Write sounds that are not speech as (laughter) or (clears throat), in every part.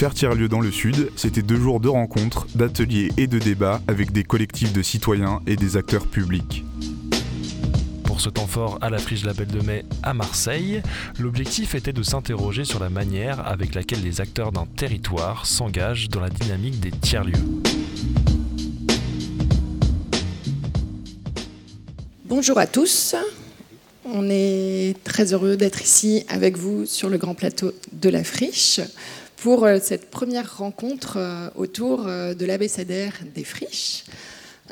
Faire tiers-lieu dans le Sud, c'était deux jours de rencontres, d'ateliers et de débats avec des collectifs de citoyens et des acteurs publics. Pour ce temps fort à la friche de la Belle de Mai à Marseille, l'objectif était de s'interroger sur la manière avec laquelle les acteurs d'un territoire s'engagent dans la dynamique des tiers-lieux. Bonjour à tous. On est très heureux d'être ici avec vous sur le grand plateau de la friche pour euh, cette première rencontre euh, autour euh, de l'abécédaire des friches,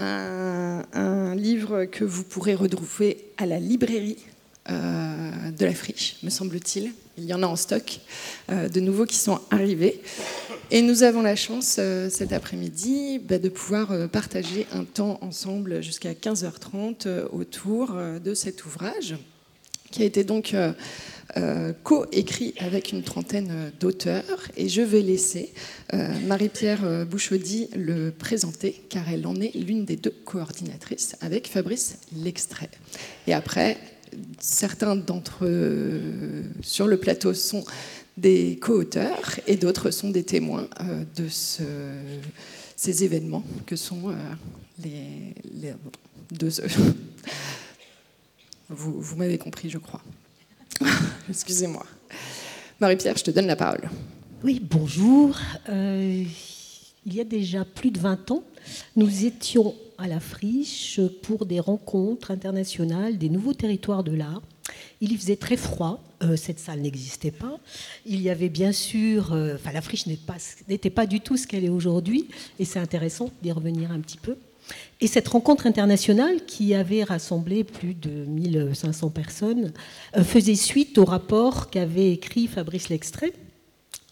un, livre que vous pourrez retrouver à la librairie de la friche, me semble-t-il. Il y en a en stock de nouveaux qui sont arrivés. Et nous avons la chance cet après-midi bah, de pouvoir partager un temps ensemble jusqu'à 15h30 autour de cet ouvrage qui a été donc euh, co-écrit avec une trentaine d'auteurs. Et je vais laisser euh, Marie-Pierre Bouchaudy le présenter, car elle en est l'une des deux coordinatrices avec Fabrice L'extrait. Et après, certains d'entre eux sur le plateau sont des co-auteurs et d'autres sont des témoins euh, de ces événements que sont les, deux. Vous, m'avez compris, je crois. (laughs) Excusez-moi. Marie-Pierre, je te donne la parole. Oui, bonjour. Euh, il y a déjà plus de 20 ans, nous étions à la friche pour des rencontres internationales des nouveaux territoires de l'art. Il y faisait très froid, euh, cette salle n'existait pas. Il y avait bien sûr, euh, enfin la friche n'était pas, pas du tout ce qu'elle est aujourd'hui, et c'est intéressant d'y revenir un petit peu. Et cette rencontre internationale, qui avait rassemblé plus de 1500 personnes, euh, faisait suite au rapport qu'avait écrit Fabrice Lextrait,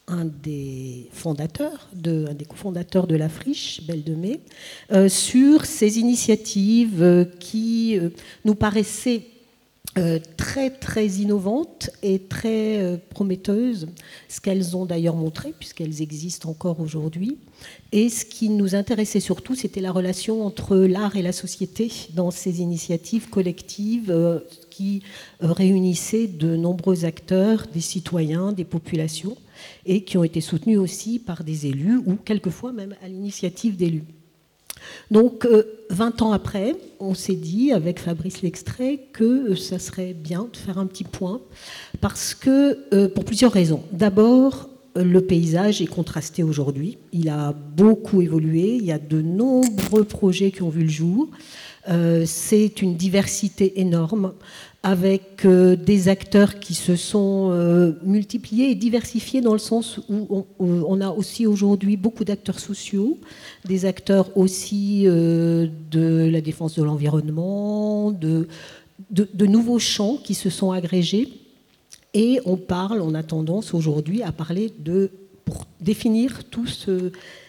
un des fondateurs, de, cofondateurs de la Friche, Belle de Mai, euh, sur ces initiatives euh, qui nous paraissaient très très innovantes et très prometteuses, ce qu'elles ont d'ailleurs montré puisqu'elles existent encore aujourd'hui, et ce qui nous intéressait surtout, c'était la relation entre l'art et la société dans ces initiatives collectives euh, qui euh, réunissaient de nombreux acteurs, des citoyens, des populations, et qui ont été soutenus aussi par des élus ou quelquefois même à l'initiative d'élus. Donc, 20 euh, ans après, on s'est dit avec Fabrice L'extrait que ça serait bien de faire un petit point, parce que, pour plusieurs raisons. D'abord, le paysage est contrasté aujourd'hui. Il a beaucoup évolué. Il y a de nombreux projets qui ont vu le jour. Euh, c'est une diversité énorme avec euh, des acteurs qui se sont euh, multipliés et diversifiés dans le sens où on, a aussi aujourd'hui beaucoup d'acteurs sociaux, des acteurs aussi de la défense de l'environnement, de, nouveaux champs qui se sont agrégés et on parle, on a tendance aujourd'hui à parler de, pour définir toute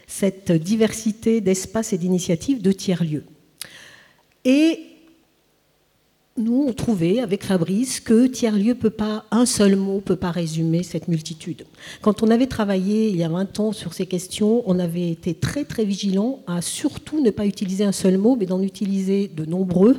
cette diversité d'espaces et d'initiatives de tiers-lieux. Et nous, on trouvait avec Fabrice que tiers-lieu peut pas, un seul mot peut pas résumer cette multitude. Quand on avait travaillé il y a 20 ans sur ces questions, on avait été très très vigilant à surtout ne pas utiliser un seul mot, mais d'en utiliser de nombreux.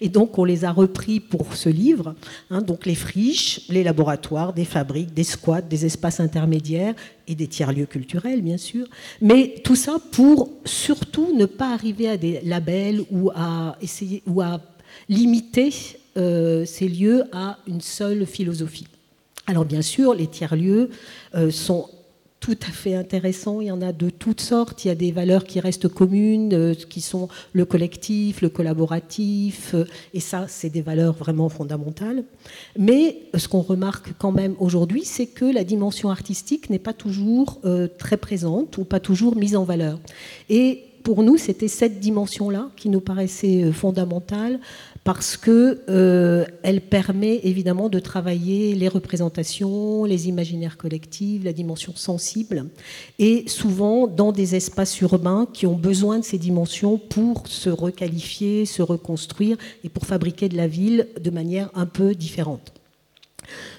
Et donc on les a repris pour ce livre. Hein, donc les friches, les laboratoires, des fabriques, des squats, des espaces intermédiaires et des tiers-lieux culturels, bien sûr. Mais tout ça pour surtout ne pas arriver à des labels ou à essayer ou à limiter euh, ces lieux à une seule philosophie. Alors bien sûr, les tiers-lieux euh, sont tout à fait intéressants, il y en a de toutes sortes, il y a des valeurs qui restent communes, euh, qui sont le collectif, le collaboratif, et ça, c'est des valeurs vraiment fondamentales. Mais ce qu'on remarque quand même aujourd'hui, c'est que la dimension artistique n'est pas toujours très présente ou pas toujours mise en valeur. Et pour nous, c'était cette dimension-là qui nous paraissait fondamentale parce qu'elle euh, permet évidemment de travailler les représentations, les imaginaires collectifs, la dimension sensible, et souvent dans des espaces urbains qui ont besoin de ces dimensions pour se requalifier, se reconstruire et pour fabriquer de la ville de manière un peu différente.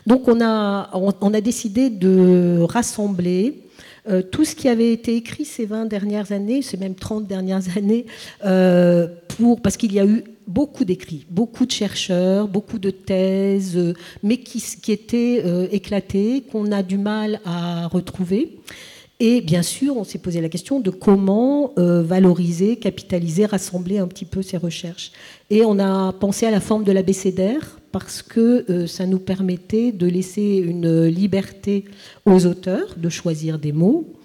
Donc on a, on a décidé de rassembler euh, tout ce qui avait été écrit ces 20 dernières années, ces même 30 dernières années, euh, pour, parce qu'il y a eu beaucoup d'écrits, beaucoup de chercheurs, beaucoup de thèses, mais qui, qui étaient euh, éclatées, qu'on a du mal à retrouver. Et bien sûr, on s'est posé la question de comment euh, valoriser, capitaliser, rassembler un petit peu ces recherches. Et on a pensé à la forme de l'abécédaire parce que euh, ça nous permettait de laisser une liberté aux auteurs de choisir des mots,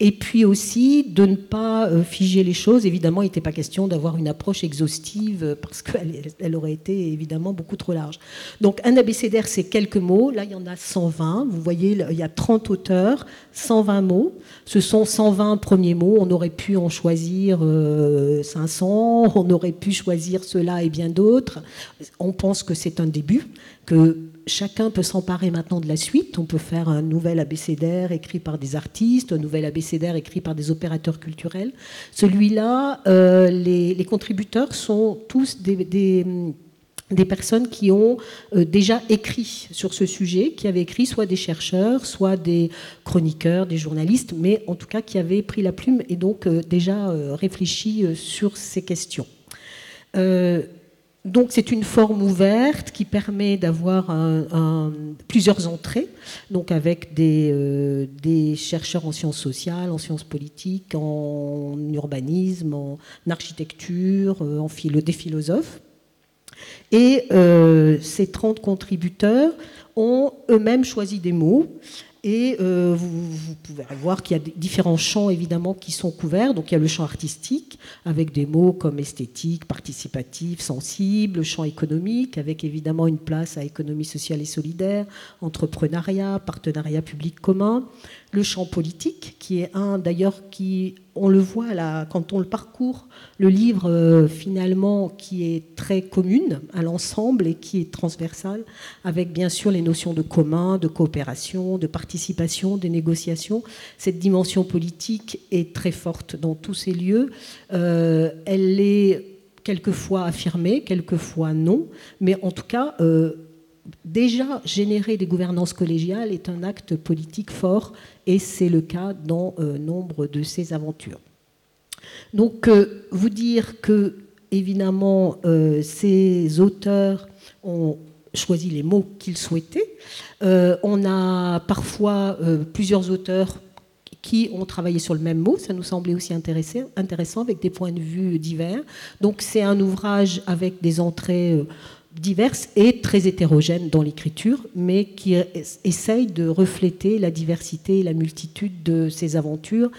et puis aussi de ne pas euh, figer les choses. Évidemment, il n'était pas question d'avoir une approche exhaustive euh, parce qu'elle elle aurait été évidemment beaucoup trop large. Donc un abécédaire, c'est quelques mots. Là, il y en a 120. Vous voyez, il y a 30 auteurs, 120 mots. Ce sont 120 premiers mots. On aurait pu en choisir 500. Euh, On aurait pu choisir cela et bien d'autres. On pense que c'est un début, que chacun peut s'emparer maintenant de la suite. On peut faire un nouvel abécédaire écrit par des artistes, un nouvel abécédaire écrit par des opérateurs culturels. Celui-là, euh, les, contributeurs sont tous des, personnes qui ont euh, déjà écrit sur ce sujet, qui avaient écrit soit des chercheurs, soit des chroniqueurs, des journalistes, mais en tout cas qui avaient pris la plume et donc euh, déjà réfléchi sur ces questions. Donc c'est une forme ouverte qui permet d'avoir plusieurs entrées, donc avec euh, des, chercheurs en sciences sociales, en sciences politiques, en urbanisme, en architecture, euh, en des philosophes. Et euh, ces 30 contributeurs ont eux-mêmes choisi des mots et euh, vous, pouvez voir qu'il y a différents champs évidemment qui sont couverts. Donc il y a le champ artistique avec des mots comme esthétique, participatif, sensible, le champ économique avec évidemment une place à économie sociale et solidaire, entrepreneuriat, partenariat public commun, le champ politique, qui est un d'ailleurs qui, on le voit là, quand on le parcourt, le livre euh, finalement qui est très commune à l'ensemble et qui est transversal, avec bien sûr les notions de commun, de coopération, de participation, de négociation. Cette dimension politique est très forte dans tous ces lieux. Euh, elle est quelquefois affirmée, quelquefois non, mais en tout cas... Euh, déjà générer des gouvernances collégiales est un acte politique fort et c'est le cas dans euh, nombre de ces aventures. Donc euh, vous dire que évidemment euh, ces auteurs ont choisi les mots qu'ils souhaitaient. on a parfois plusieurs auteurs qui ont travaillé sur le même mot. Ça nous semblait aussi intéressant avec des points de vue divers. Donc c'est un ouvrage avec des entrées diverses et très hétérogènes dans l'écriture, mais qui essaye de refléter la diversité et la multitude de ces aventures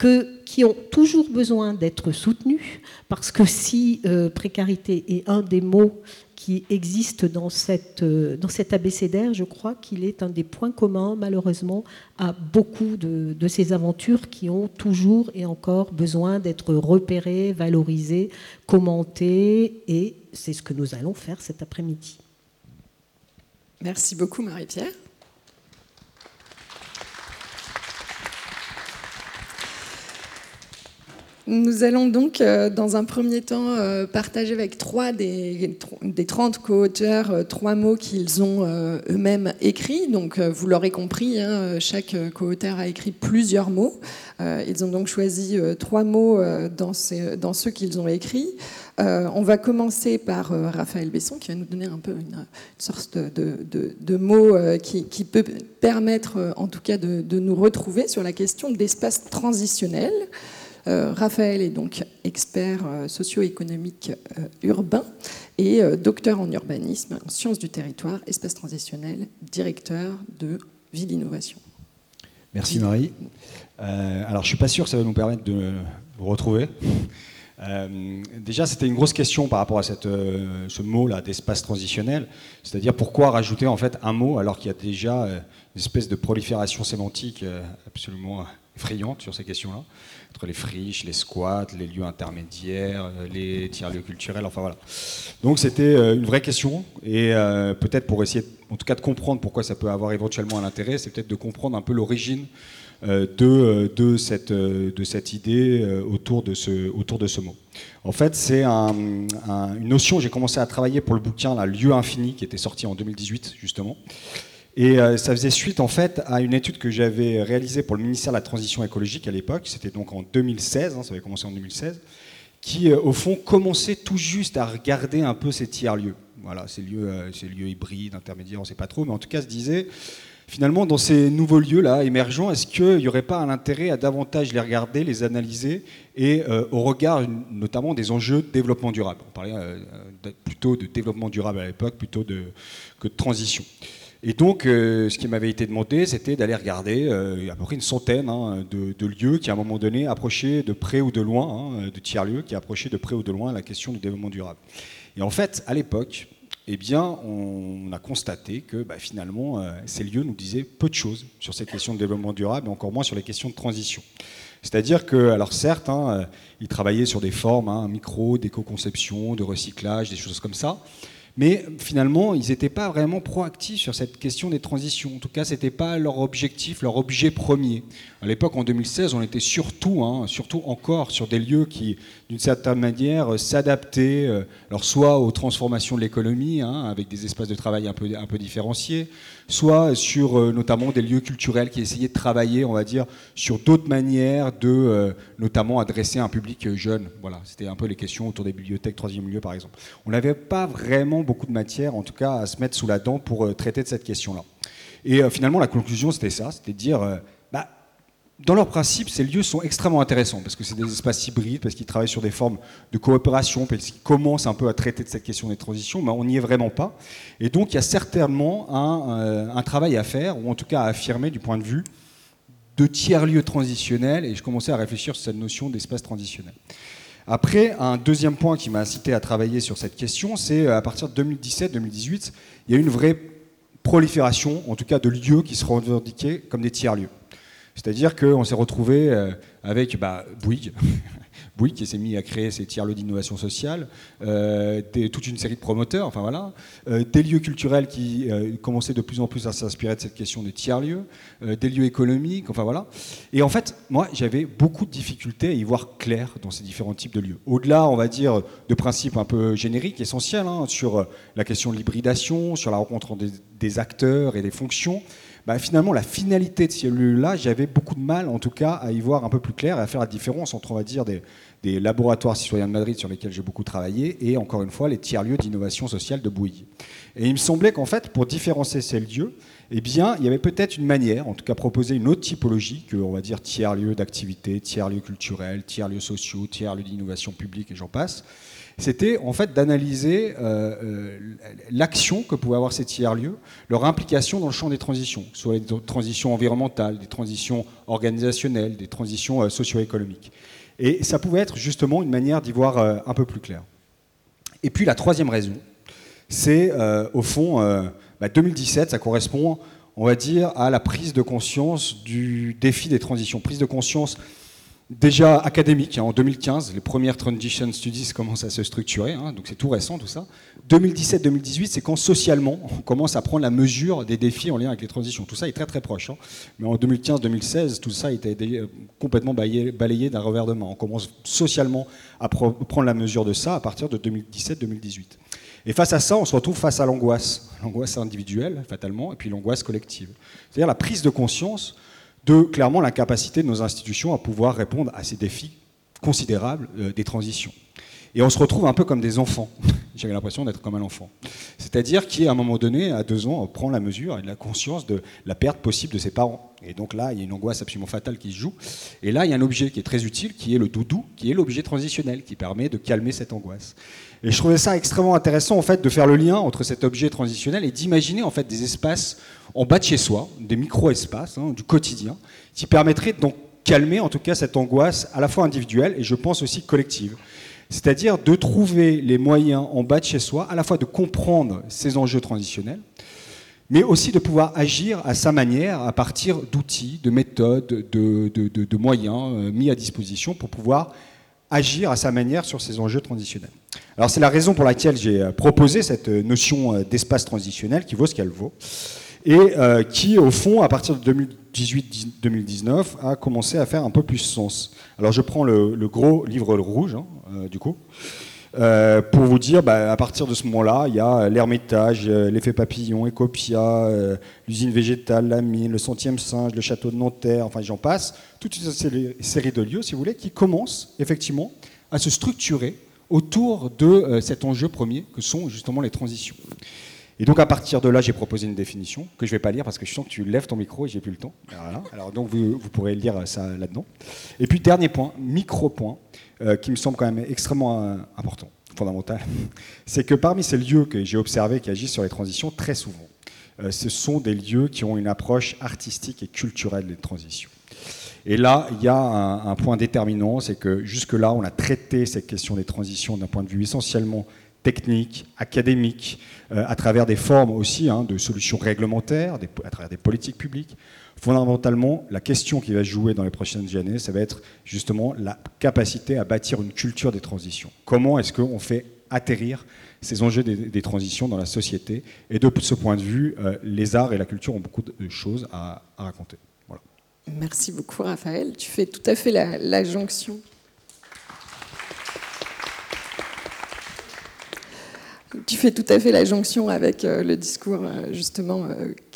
que, qui ont toujours besoin d'être soutenues, parce que si euh, précarité est un des mots qui existe dans, cette, euh, cet abécédaire, je crois qu'il est un des points communs, malheureusement, à beaucoup de, de ces aventures qui ont toujours et encore besoin d'être repérées, valorisées, commentées, et c'est ce que nous allons faire cet après-midi. Merci beaucoup, Marie-Pierre. Nous allons donc, euh, dans un premier temps, euh, partager avec trois des, des 30 co-auteurs euh, trois mots qu'ils ont eux-mêmes écrits. Donc, vous l'aurez compris, hein, chaque co-auteur a écrit plusieurs mots. Ils ont donc choisi trois mots dans, dans ceux qu'ils ont écrits. On va commencer par Raphaël Besson, qui va nous donner un peu une, sorte de, de, mots qui, peut permettre, en tout cas, de, nous retrouver sur la question d'espace transitionnel. Euh, Raphaël est donc expert euh, socio-économique euh, urbain et docteur en urbanisme, en sciences du territoire, espace transitionnel, directeur de Ville Innovation. Merci Marie. alors je ne suis pas sûr que ça va nous permettre de vous retrouver. Déjà, c'était une grosse question par rapport à cette, ce mot-là d'espace transitionnel, c'est-à-dire pourquoi rajouter en fait un mot alors qu'il y a déjà une espèce de prolifération sémantique absolument effrayante sur ces questions-là? Entre les friches, les squats, les lieux intermédiaires, euh, les tiers-lieux culturels, enfin voilà. Donc c'était euh, une vraie question, et euh, peut-être pour essayer, en tout cas, de comprendre pourquoi ça peut avoir éventuellement un intérêt, c'est peut-être de comprendre un peu l'origine de, de, cette, de cette idée autour de, ce, mot. En fait, c'est une notion, j'ai commencé à travailler pour le bouquin là, Lieu infini, qui était sorti en 2018, justement. Et euh, ça faisait suite en fait à une étude que j'avais réalisée pour le ministère de la Transition écologique à l'époque, c'était donc en 2016, hein, ça avait commencé en 2016, qui euh, au fond commençait tout juste à regarder un peu ces tiers-lieux. Voilà, ces lieux, ces lieux hybrides, intermédiaires, on ne sait pas trop, mais en tout cas se disait finalement, dans ces nouveaux lieux-là, émergents, est-ce qu'il n'y aurait pas un intérêt à davantage les regarder, les analyser, et euh, au regard notamment des enjeux de développement durable? On parlait euh, plutôt de développement durable à l'époque, plutôt que de transition. Et donc, euh, ce qui m'avait été demandé, c'était d'aller regarder à peu près une centaine hein, de, lieux qui, à un moment donné, approchaient de près ou de loin, hein, de tiers-lieux, qui approchaient de près ou de loin la question du développement durable. Et en fait, à l'époque, eh bien, on a constaté que bah, finalement, euh, ces lieux nous disaient peu de choses sur cette question de développement durable et encore moins sur les questions de transition. C'est-à-dire que, alors certes, hein, euh, ils travaillaient sur des formes, hein, micro, d'éco-conception, de recyclage, des choses comme ça, mais finalement, ils n'étaient pas vraiment proactifs sur cette question des transitions. En tout cas, ce n'était pas leur objectif, leur objet premier. À l'époque, en 2016, on était surtout, hein, surtout encore sur des lieux qui, d'une certaine manière, s'adaptaient, euh, soit aux transformations de l'économie, hein, avec des espaces de travail un peu différenciés, soit sur euh, notamment des lieux culturels qui essayaient de travailler, on va dire, sur d'autres manières de, euh, notamment, adresser un public jeune. Voilà, c'était un peu les questions autour des bibliothèques, troisième lieu, par exemple. On n'avait pas vraiment beaucoup de matière, en tout cas, à se mettre sous la dent pour traiter de cette question-là. Et finalement, la conclusion, c'était ça, c'était de dire dans leur principe, ces lieux sont extrêmement intéressants parce que c'est des espaces hybrides, parce qu'ils travaillent sur des formes de coopération, parce qu'ils commencent un peu à traiter de cette question des transitions, mais on n'y est vraiment pas. Et donc il y a certainement un, euh, travail à faire, ou en tout cas à affirmer du point de vue de tiers-lieux transitionnels, et je commençais à réfléchir sur cette notion d'espace transitionnel. Après, un deuxième point qui m'a incité à travailler sur cette question, c'est euh, à partir de 2017-2018, il y a une vraie prolifération, en tout cas de lieux qui se revendiquaient comme des tiers-lieux. C'est-à-dire qu'on s'est retrouvé euh, avec bah, Bouygues, (laughs) Bouygues qui s'est mis à créer ses tiers-lieux d'innovation sociale, euh, toute une série de promoteurs, enfin voilà, euh, des lieux culturels qui commençaient de plus en plus à s'inspirer de cette question des tiers-lieux, des lieux économiques, enfin voilà. Et en fait, moi, j'avais beaucoup de difficultés à y voir clair dans ces différents types de lieux. Au-delà, on va dire, de principes un peu génériques, essentiels, hein, sur la question de l'hybridation, sur la rencontre des acteurs et des fonctions, bah, finalement, la finalité de ces lieux-là, j'avais beaucoup de mal, en tout cas, à y voir un peu plus clair et à faire la différence entre, on va dire, des, laboratoires citoyens de Madrid sur lesquels j'ai beaucoup travaillé et, encore une fois, les tiers-lieux d'innovation sociale de Bouilly. Et il me semblait qu'en fait, pour différencier ces lieux, eh bien, il y avait peut-être une manière, en tout cas proposer une autre typologie que, on va dire, tiers-lieux d'activité, tiers-lieux culturels, tiers-lieux sociaux, tiers-lieux d'innovation publique et j'en passe, c'était en fait d'analyser euh, euh, l'action que pouvaient avoir ces tiers-lieux, leur implication dans le champ des transitions, soit les transitions environnementales, des transitions organisationnelles, des transitions euh, socio-économiques. Et ça pouvait être justement une manière d'y voir un peu plus clair. Et puis la troisième raison, c'est au fond, 2017, bah, ça correspond, on va dire, à la prise de conscience du défi des transitions, prise de conscience déjà académique. Hein, en 2015, les premières Transition Studies commencent à se structurer, hein, donc c'est tout récent tout ça. 2017-2018, c'est quand socialement on commence à prendre la mesure des défis en lien avec les transitions. Tout ça est très très proche. Hein. Mais en 2015-2016, tout ça été euh, complètement balayé, d'un revers de main. On commence socialement à prendre la mesure de ça à partir de 2017-2018. Et face à ça, on se retrouve face à l'angoisse. L'angoisse individuelle, fatalement, et puis l'angoisse collective. C'est-à-dire la prise de conscience de clairement l'incapacité de nos institutions à pouvoir répondre à ces défis considérables euh, des transitions. Et on se retrouve un peu comme des enfants. (laughs) J'avais l'impression d'être comme un enfant. C'est-à-dire qui, à un moment donné, à deux ans, prend la mesure et la conscience de la perte possible de ses parents. Et donc là, il y a une angoisse absolument fatale qui se joue. Et là, il y a un objet qui est très utile, qui est le doudou, qui est l'objet transitionnel, qui permet de calmer cette angoisse. Et je trouvais ça extrêmement intéressant, en fait, de faire le lien entre cet objet transitionnel et d'imaginer, en fait, des espaces en bas de chez soi, des micro-espaces hein, du quotidien, qui permettraient donc calmer en tout cas cette angoisse à la fois individuelle et je pense aussi collective. C'est-à-dire de trouver les moyens en bas de chez soi, à la fois de comprendre ces enjeux transitionnels, mais aussi de pouvoir agir à sa manière à partir d'outils, de méthodes, de, moyens euh, mis à disposition pour pouvoir agir à sa manière sur ces enjeux transitionnels. Alors c'est la raison pour laquelle j'ai euh, proposé cette euh, notion d'espace transitionnel qui vaut ce qu'elle vaut et qui, au fond, à partir de 2018-2019, a commencé à faire un peu plus sens. Alors je prends le, gros livre rouge, hein, du coup, euh, pour vous dire, bah, à partir de ce moment-là, il y a l'Hermitage, l'effet papillon, Ecopia, l'usine végétale, la mine, le centième singe, le château de Nanterre, enfin j'en passe, toute une série de lieux, si vous voulez, qui commencent effectivement à se structurer autour de cet enjeu premier que sont justement les transitions. Et donc à partir de là, j'ai proposé une définition que je ne vais pas lire parce que je sens que tu lèves ton micro et j'ai plus le temps. Alors donc vous, pourrez lire ça là-dedans. Et puis dernier point, micro point, qui me semble quand même extrêmement important, fondamental, (laughs) c'est que parmi ces lieux que j'ai observés qui agissent sur les transitions, très souvent, euh, ce sont des lieux qui ont une approche artistique et culturelle des transitions. Et là, il y a un, point déterminant, c'est que jusque-là, on a traité cette question des transitions d'un point de vue essentiellement technique, académique, euh, à travers des formes aussi hein, de solutions réglementaires, à travers des politiques publiques. Fondamentalement, la question qui va jouer dans les prochaines années, ça va être justement la capacité à bâtir une culture des transitions. Comment est-ce qu'on fait atterrir ces enjeux des, transitions dans la société? Et de ce point de vue, euh, les arts et la culture ont beaucoup de choses à, raconter. Merci beaucoup Raphaël. Tu fais tout à fait la jonction Tu fais tout à fait la jonction avec euh, le discours euh, justement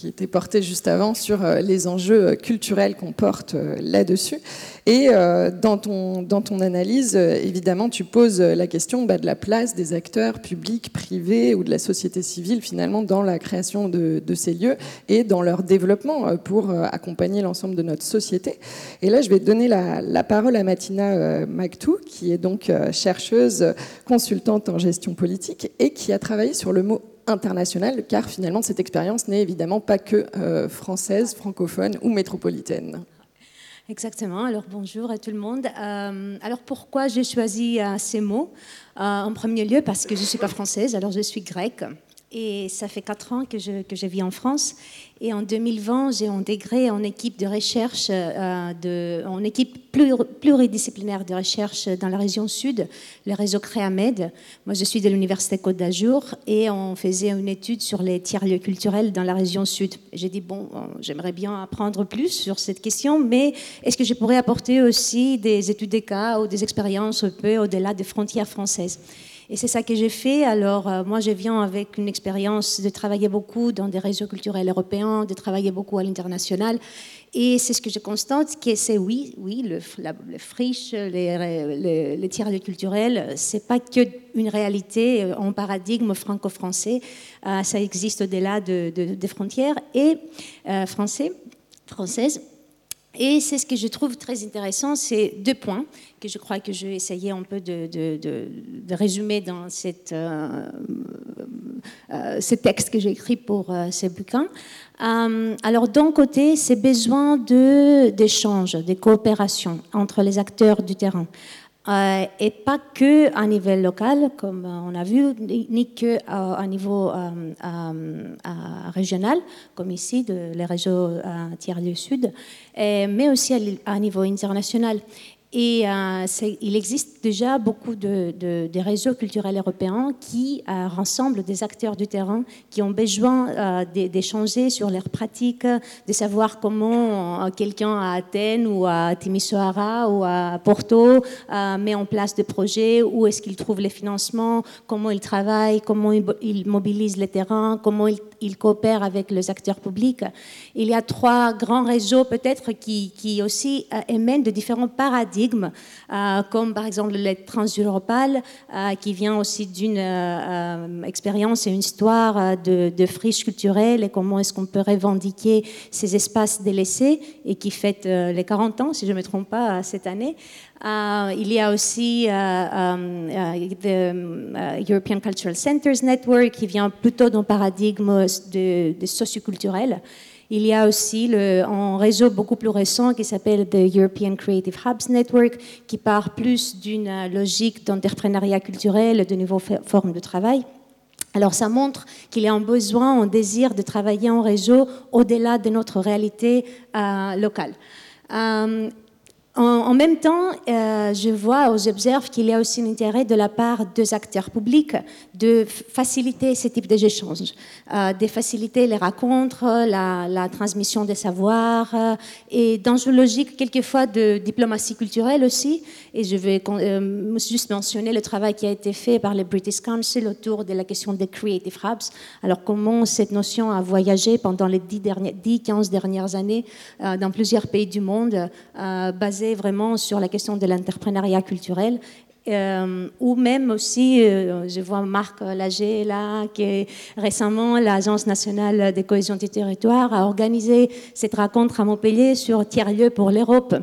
qui était porté juste avant sur les enjeux culturels qu'on porte là-dessus. Et dans, ton, dans ton analyse, évidemment, tu poses la question bah, de la place des acteurs publics, privés ou de la société civile finalement dans la création de, ces lieux et dans leur développement pour accompagner l'ensemble de notre société. Et là, je vais donner la, parole à Matina Magtou, qui est donc chercheuse, consultante en gestion politique et qui a travaillé sur le mot international, car finalement cette expérience n'est évidemment pas que euh, française, francophone ou métropolitaine. Exactement. Alors bonjour à tout le monde. Euh, alors pourquoi j'ai choisi euh, ces mots En premier lieu parce que je ne suis pas française, alors je suis grecque. Et ça fait quatre ans que je, vis en France. Et en 2020, j'ai intégré en équipe de recherche, euh, en équipe pluridisciplinaire de recherche dans la région sud, le réseau Créamed. Moi, je suis de l'Université Côte d'Azur et on faisait une étude sur les tiers-lieux culturels dans la région sud. J'ai dit, bon, j'aimerais bien apprendre plus sur cette question, mais est-ce que je pourrais apporter aussi des études des cas ou des expériences un peu au-delà des frontières françaises? Et c'est ça que j'ai fait. Alors, euh, moi, je viens avec une expérience de travailler beaucoup dans des réseaux culturels européens, de travailler beaucoup à l'international. Et c'est ce que je constate, que c'est oui, oui, le, les friches, les, les, tiers culturels, c'est pas que une réalité en paradigme franco-français. Euh, ça existe au-delà de, des frontières et euh, français, françaises. Et c'est ce que je trouve très intéressant, c'est deux points que je crois que je vais essayer un peu de, résumer dans cette, euh, euh, ce texte que j'ai écrit pour euh, ces bouquins. alors d'un côté, c'est besoin d'échanges, de, coopération entre les acteurs du terrain. Euh, et pas que à niveau local, comme on a vu, ni que à niveau régional, comme ici, de, les réseaux tiers du Sud, mais aussi à, niveau international. Et euh, il existe déjà beaucoup de, réseaux culturels européens qui euh, rassemblent des acteurs du terrain qui ont besoin euh, d'échanger sur leurs pratiques, de savoir comment quelqu'un à Athènes ou à Timisoara ou à Porto met en place des projets, où est-ce qu'il trouve les financements, comment il travaille, comment il, mobilise les terrains, comment il, il, coopère avec les acteurs publics. Il y a trois grands réseaux peut-être qui, qui aussi émènent de différents paradigmes euh, comme par exemple le Transeuropal, euh, qui vient aussi d'une euh, expérience et une histoire de, friches culturelles et comment est-ce qu'on peut revendiquer ces espaces délaissés et qui fête les 40 ans, si je ne me trompe pas, cette année. il y a aussi le European Cultural Centers Network qui vient plutôt d'un paradigme de socioculturel. Il y a aussi un réseau beaucoup plus récent qui s'appelle the European Creative Hubs Network, qui part plus d'une logique d'entrepreneuriat culturel, de nouvelles formes de travail. Alors ça montre qu'il y a un besoin, un désir de travailler en réseau au-delà de notre réalité euh, locale. Euh, en, même temps, euh, je vois, j'observe qu'il y a aussi un intérêt de la part des acteurs publics de faciliter ce type d'échanges, euh, de faciliter les rencontres, la, transmission des savoirs, euh, et dans une logique quelquefois de diplomatie culturelle aussi. Et je vais euh, juste mentionner le travail qui a été fait par le British Council autour de la question des Creative Hubs. Alors comment cette notion a voyagé pendant les 10-15 dernières années dans plusieurs pays du monde, basée vraiment sur la question de l'entrepreneuriat culturel Euh, ou même aussi, euh, je vois Marc Lager là, qui récemment, l'Agence nationale de cohésion du territoire a organisé cette rencontre à Montpellier sur tiers-lieux pour l'Europe,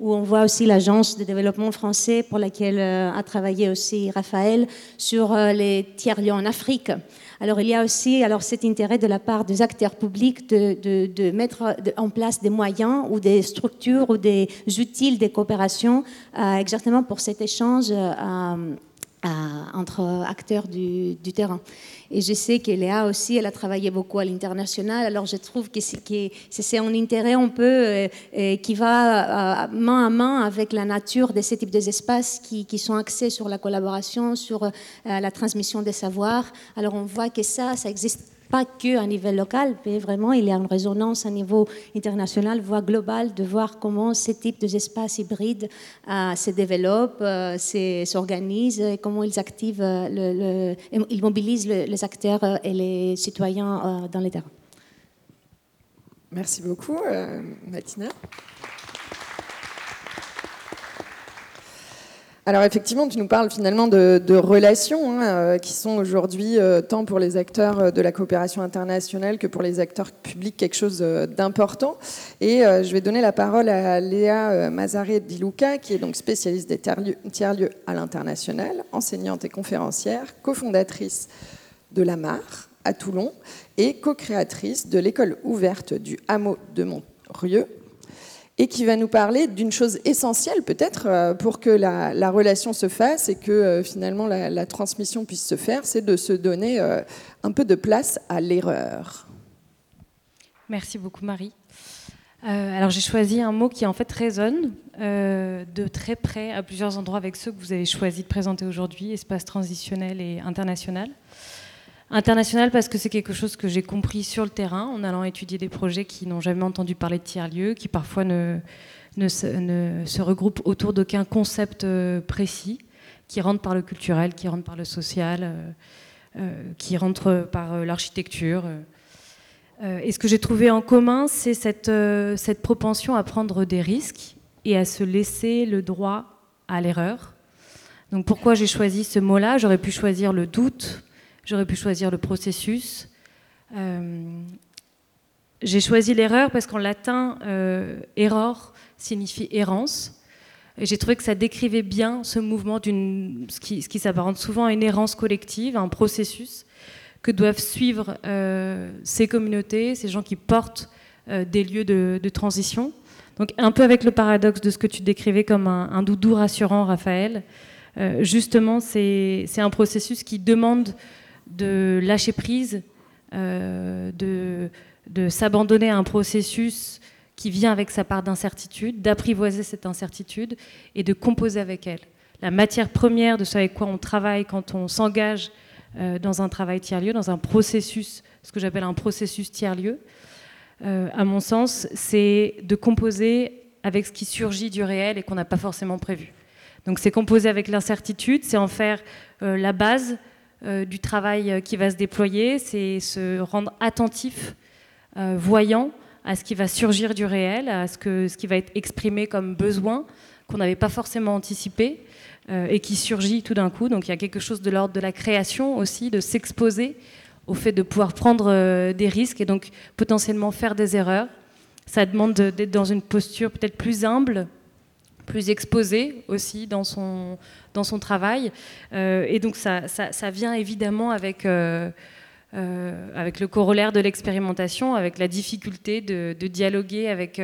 où on voit aussi l'Agence de développement français pour laquelle a travaillé aussi Raphaël sur les tiers-lieux en Afrique. Alors il y a aussi cet intérêt de la part des acteurs publics de, mettre en place des moyens ou des structures ou des outils de coopération euh, exactement pour cet échange euh, entre acteurs du, terrain. Et je sais que Léa aussi, elle a travaillé beaucoup à l'international. Alors je trouve que c'est un intérêt un peu euh, euh, qui va euh, main à main avec la nature de ces types d'espaces qui, qui, sont axés sur la collaboration, sur la transmission des savoirs. Alors on voit que ça, ça existe pas que à niveau local, mais vraiment il y a une résonance à niveau international, voire global, de voir comment ce type d'espace hybride euh, se développe, euh, s'organise, et comment ils activent, euh, ils mobilisent les acteurs et les citoyens dans les terrains. Merci beaucoup, Matina. Alors effectivement, tu nous parles finalement de, relations hein, euh, qui sont aujourd'hui, euh, tant pour les acteurs euh, de la coopération internationale que pour les acteurs publics, quelque chose d'important. Et je vais donner la parole à Léa Mazaré Diluca, qui est donc spécialiste des tiers-lieux à l'international, enseignante et conférencière, cofondatrice de la MAR à Toulon et co-créatrice de l'école ouverte du hameau de Montrieux et qui va nous parler d'une chose essentielle peut-être euh, pour que la, relation se fasse et que euh, finalement la, transmission puisse se faire, c'est de se donner euh, un peu de place à l'erreur. Merci beaucoup Marie. alors j'ai choisi un mot qui en fait résonne de très près à plusieurs endroits avec ceux que vous avez choisi de présenter aujourd'hui, espace transitionnel et international. International parce que c'est quelque chose que j'ai compris sur le terrain en allant étudier des projets qui n'ont jamais entendu parler de tiers-lieux, qui parfois ne, se, regroupent autour d'aucun concept euh, précis, qui rentrent par le culturel, qui rentrent par le social, euh, euh, qui rentrent par l'architecture. et ce que j'ai trouvé en commun, c'est cette propension à prendre des risques et à se laisser le droit à l'erreur. Donc pourquoi j'ai choisi ce mot-là? J'aurais pu choisir le doute J'aurais pu choisir le processus. Euh, j'ai choisi l'erreur parce qu'en latin, euh, error signifie errance. J'ai trouvé que ça décrivait bien ce mouvement ce qui, s'apparente souvent à une errance collective, un processus que doivent suivre euh, ces communautés, ces gens qui portent des lieux de, transition. Donc un peu avec le paradoxe de ce que tu décrivais comme un doudou rassurant, Raphaël. justement, c'est un processus qui demande de lâcher prise, euh, de, de s'abandonner à un processus qui vient avec sa part d'incertitude, d'apprivoiser cette incertitude et de composer avec elle. La matière première de ce avec quoi on travaille quand on s'engage euh, dans un travail tiers-lieu, dans un processus, ce que j'appelle un processus tiers-lieu, euh, à mon sens, c'est de composer avec ce qui surgit du réel et qu'on n'a pas forcément prévu. Donc c'est composer avec l'incertitude, c'est en faire la base du travail euh, qui va se déployer, c'est se rendre attentif, euh, voyant à ce qui va surgir du réel, à ce, que, ce qui va être exprimé comme besoin qu'on n'avait pas forcément anticipé et qui surgit tout d'un coup. Donc il y a quelque chose de l'ordre de la création aussi, de s'exposer au fait de pouvoir prendre des risques et donc potentiellement faire des erreurs. Ça demande d'être dans une posture peut-être plus humble, plus exposé aussi dans son, dans son travail. Euh, et donc ça, ça, vient évidemment avec, euh, euh, avec le corollaire de l'expérimentation, avec la difficulté de dialoguer avec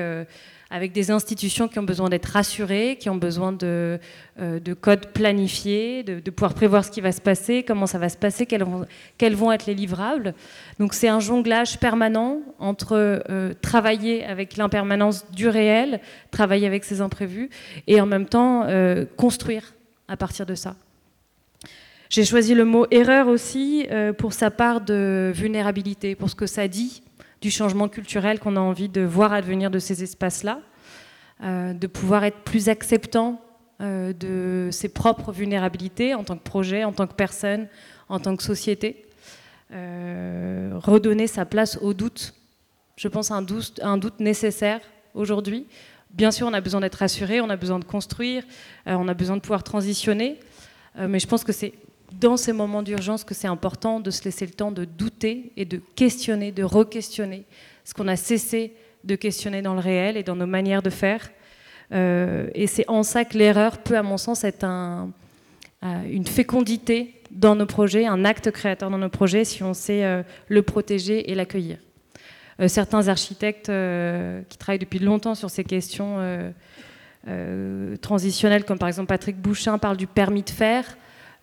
avec des institutions qui ont besoin d'être rassurées, qui ont besoin de, euh, de codes planifiés, de, pouvoir prévoir ce qui va se passer, comment ça va se passer, quels vont, quels vont être les livrables. Donc c'est un jonglage permanent entre euh, travailler avec l'impermanence du réel, travailler avec ses imprévus, et en même temps euh, construire à partir de ça. J'ai choisi le mot erreur aussi pour sa part de vulnérabilité, pour ce que ça dit du changement culturel qu'on a envie de voir advenir de ces espaces-là, euh, de pouvoir être plus acceptant euh, de ses propres vulnérabilités en tant que projet, en tant que personne, en tant que société, euh, redonner sa place au doute. Je pense à un doute, un doute nécessaire aujourd'hui. Bien sûr, on a besoin d'être rassuré, on a besoin de construire, on a besoin de pouvoir transitionner. mais je pense que c'est dans ces moments d'urgence que c'est important de se laisser le temps de douter et de questionner, de re-questionner ce qu'on a cessé de questionner dans le réel et dans nos manières de faire. Euh, et c'est en ça que l'erreur peut, à mon sens, être euh, une fécondité dans nos projets, un acte créateur dans nos projets, si on sait euh, le protéger et l'accueillir. certains architectes qui travaillent depuis longtemps sur ces questions transitionnelles, comme par exemple Patrick Bouchin, parlent du permis de faire.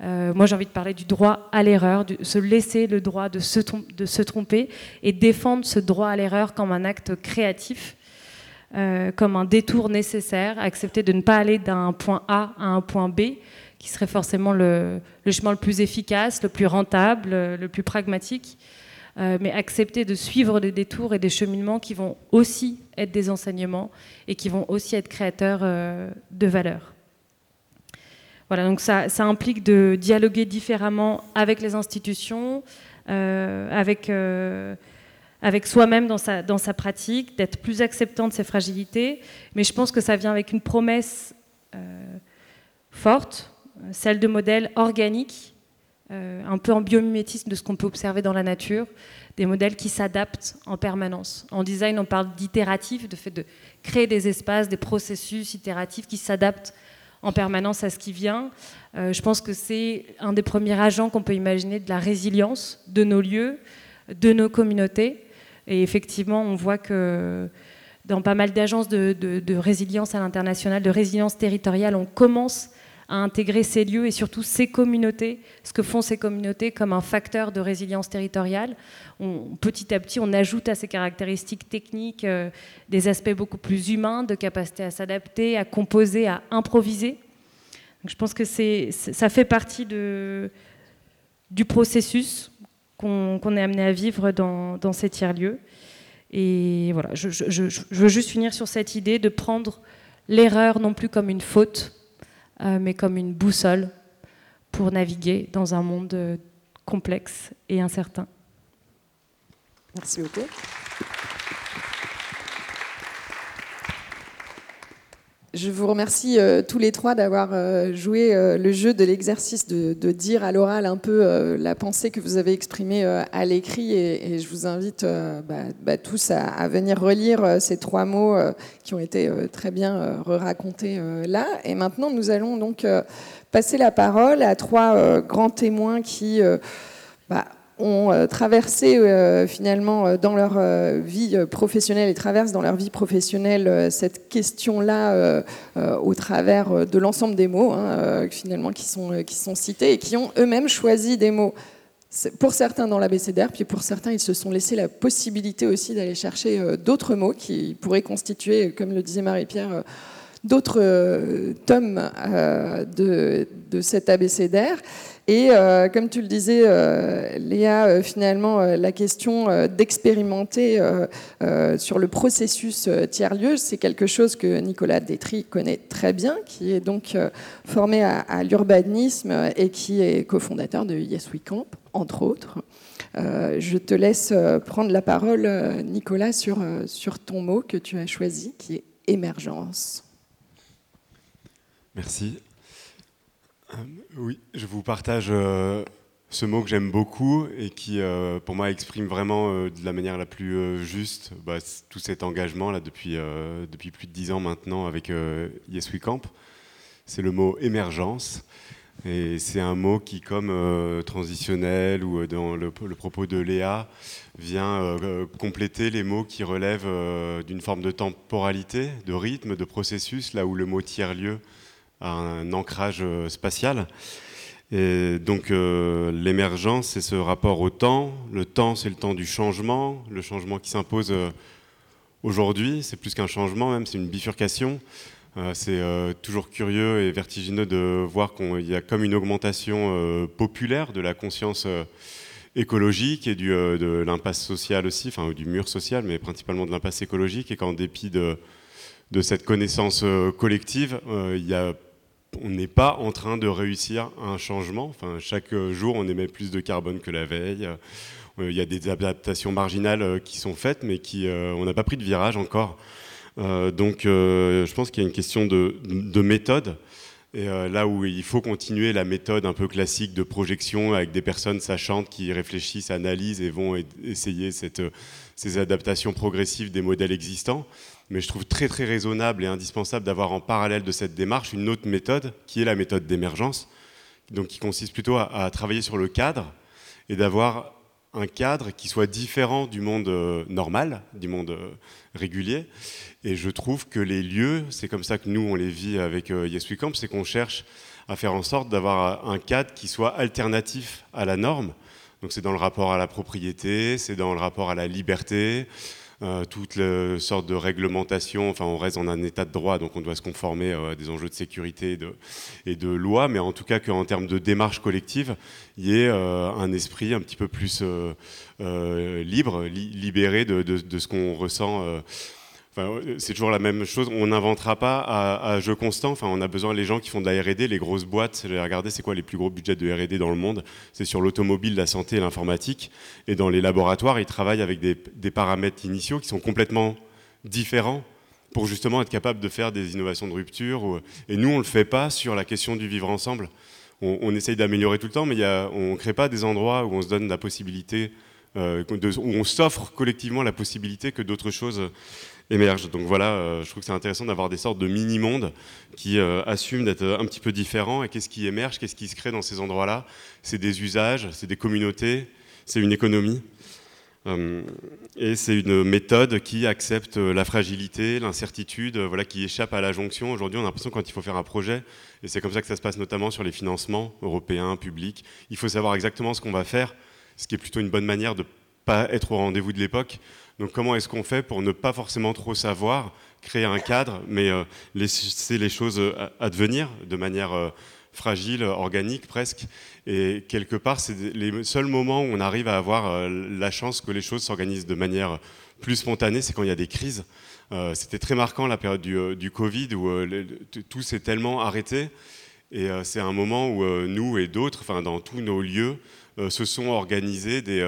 Moi, j'ai envie de parler du droit à l'erreur, de se laisser le droit de se, tromper et défendre ce droit à l'erreur comme un acte créatif euh, comme un détour nécessaire, accepter de ne pas aller d'un point A à un point B, qui serait forcément le, chemin le plus efficace, le plus rentable, le plus pragmatique, euh, mais accepter de suivre des détours et des cheminements qui vont aussi être des enseignements et qui vont aussi être créateurs euh, de valeur. Voilà, donc ça, implique de dialoguer différemment avec les institutions, avec avec soi-même dans sa, dans sa pratique, d'être plus acceptant de ses fragilités. Mais je pense que ça vient avec une promesse euh, forte, celle de modèles organiques, euh, un peu en biomimétisme de ce qu'on peut observer dans la nature, des modèles qui s'adaptent en permanence. En design, on parle d'itératif, de fait de créer des espaces, des processus itératifs qui s'adaptent en permanence à ce qui vient. Euh, je pense que c'est un des premiers agents qu'on peut imaginer de la résilience de nos lieux, de nos communautés. Et effectivement, on voit que dans pas mal d'agences de, résilience à l'international, de résilience territoriale, on commence à intégrer ces lieux et surtout ces communautés, ce que font ces communautés comme un facteur de résilience territoriale. petit à petit, on ajoute à ces caractéristiques techniques euh, des aspects beaucoup plus humains, de capacité à s'adapter, à composer, à improviser. je pense que ça fait partie du processus qu'on est amené à vivre dans, ces tiers-lieux. Et voilà, je, veux juste finir sur cette idée de prendre l'erreur non plus comme une faute, mais comme une boussole pour naviguer dans un monde euh, complexe et incertain. Merci beaucoup. Je vous remercie euh, tous les trois d'avoir euh, joué euh, le jeu de l'exercice de, dire à l'oral un peu la pensée que vous avez exprimée à l'écrit et, je vous invite bah, bah, tous à, venir relire ces trois mots qui ont été très bien racontés là. Et maintenant, nous allons donc passer la parole à trois grands témoins qui bah, ont euh, traversé euh, finalement euh, dans leur vie professionnelle et traversent dans leur vie professionnelle cette question-là au travers de l'ensemble des mots hein, finalement qui sont, qui sont cités et qui ont eux-mêmes choisi des mots. Pour certains dans l'abécédaire, puis pour certains, ils se sont laissés la possibilité aussi d'aller chercher d'autres mots qui pourraient constituer, comme le disait Marie-Pierre, d'autres tomes de, de cet abécédaire. Et euh, comme tu le disais, euh, Léa, euh, finalement, la question d'expérimenter sur le processus tiers-lieu, c'est quelque chose que Nicolas Détry connaît très bien, qui est donc formé à, l'urbanisme et qui est cofondateur de Yes We Camp, entre autres. je te laisse prendre la parole, Nicolas, sur, sur ton mot que tu as choisi, qui est émergence. Merci. Euh, oui, je vous partage euh, ce mot que j'aime beaucoup et qui, euh, pour moi, exprime vraiment de la manière la plus juste bah, tout cet engagement là depuis, depuis plus de dix ans maintenant avec Yes We Camp. C'est le mot émergence. Et c'est un mot qui, comme transitionnel ou dans le, propos de Léa, vient compléter les mots qui relèvent d'une forme de temporalité, de rythme, de processus, là où le mot tiers-lieu un ancrage euh, spatial. Et donc euh, l'émergence, c'est ce rapport au temps. Le temps, c'est le temps du changement, le changement qui s'impose euh, aujourd'hui. C'est plus qu'un changement, même, c'est une bifurcation. c'est toujours curieux et vertigineux de voir qu'il y a comme une augmentation populaire de la conscience écologique et du, de l'impasse sociale aussi, enfin du mur social, mais principalement de l'impasse écologique, et qu'en dépit de, de cette connaissance collective, il y a on n'est pas en train de réussir un changement. Enfin, chaque jour, on émet plus de carbone que la veille. Euh, il y a des adaptations marginales euh, qui sont faites, mais qui, euh, on n'a pas pris de virage encore. donc, je pense qu'il y a une question de, méthode Et là où il faut continuer la méthode un peu classique de projection avec des personnes sachantes qui réfléchissent, analysent et vont essayer ces adaptations progressives des modèles existants. Mais je trouve très très raisonnable et indispensable d'avoir en parallèle de cette démarche une autre méthode qui est la méthode d'émergence, donc qui consiste plutôt à travailler sur le cadre et d'avoir un cadre qui soit différent du monde euh, normal, du monde euh, régulier. Et je trouve que les lieux, c'est comme ça que nous, on les vit avec euh, Yes We Camp, c'est qu'on cherche à faire en sorte d'avoir un cadre qui soit alternatif à la norme. Donc c'est dans le rapport à la propriété, c'est dans le rapport à la liberté, euh, toutes sortes de réglementations. Enfin, on reste en un état de droit, donc on doit se conformer euh, à des enjeux de sécurité et de, loi, mais en tout cas qu'en termes de démarche collective, il y ait euh, un esprit un petit peu plus libre, libéré de ce qu'on ressent c'est toujours la même chose. On n'inventera pas à, jeu constant. Enfin, on a besoin les gens qui font de la R&D, les grosses boîtes. Regardez, c'est quoi les plus gros budgets de R&D dans le monde? C'est sur l'automobile, la santé et l'informatique. Et dans les laboratoires, ils travaillent avec des, paramètres initiaux qui sont complètement différents pour justement être capable de faire des innovations de rupture. Et nous, on le fait pas sur la question du vivre ensemble. On, essaye d'améliorer tout le temps, mais on ne crée pas des endroits où on se donne la possibilité, euh, où on s'offre collectivement la possibilité que d'autres choses émerge. Donc voilà, euh, je trouve que c'est intéressant d'avoir des sortes de mini-mondes qui euh, assument d'être un petit peu différents. Et qu'est-ce qui émerge, qu'est-ce qui se crée dans ces endroits-là? C'est des usages, c'est des communautés, c'est une économie. Euh, et c'est une méthode qui accepte la fragilité, l'incertitude, voilà, qui échappe à la jonction. Aujourd'hui, on a l'impression quand il faut faire un projet, et c'est comme ça que ça se passe notamment sur les financements européens, publics, il faut savoir exactement ce qu'on va faire, ce qui est plutôt une bonne manière de pas être au rendez-vous de l'époque. Donc comment est-ce qu'on fait pour ne pas forcément trop savoir, créer un cadre, mais euh, laisser les choses euh, advenir de manière euh, fragile, organique presque? Et quelque part, c'est les seuls moments où on arrive à avoir la chance que les choses s'organisent de manière plus spontanée, c'est quand il y a des crises. C'était très marquant la période du, Covid où tout s'est tellement arrêté. Et c'est un moment où nous et d'autres, enfin dans tous nos lieux, se sont organisés des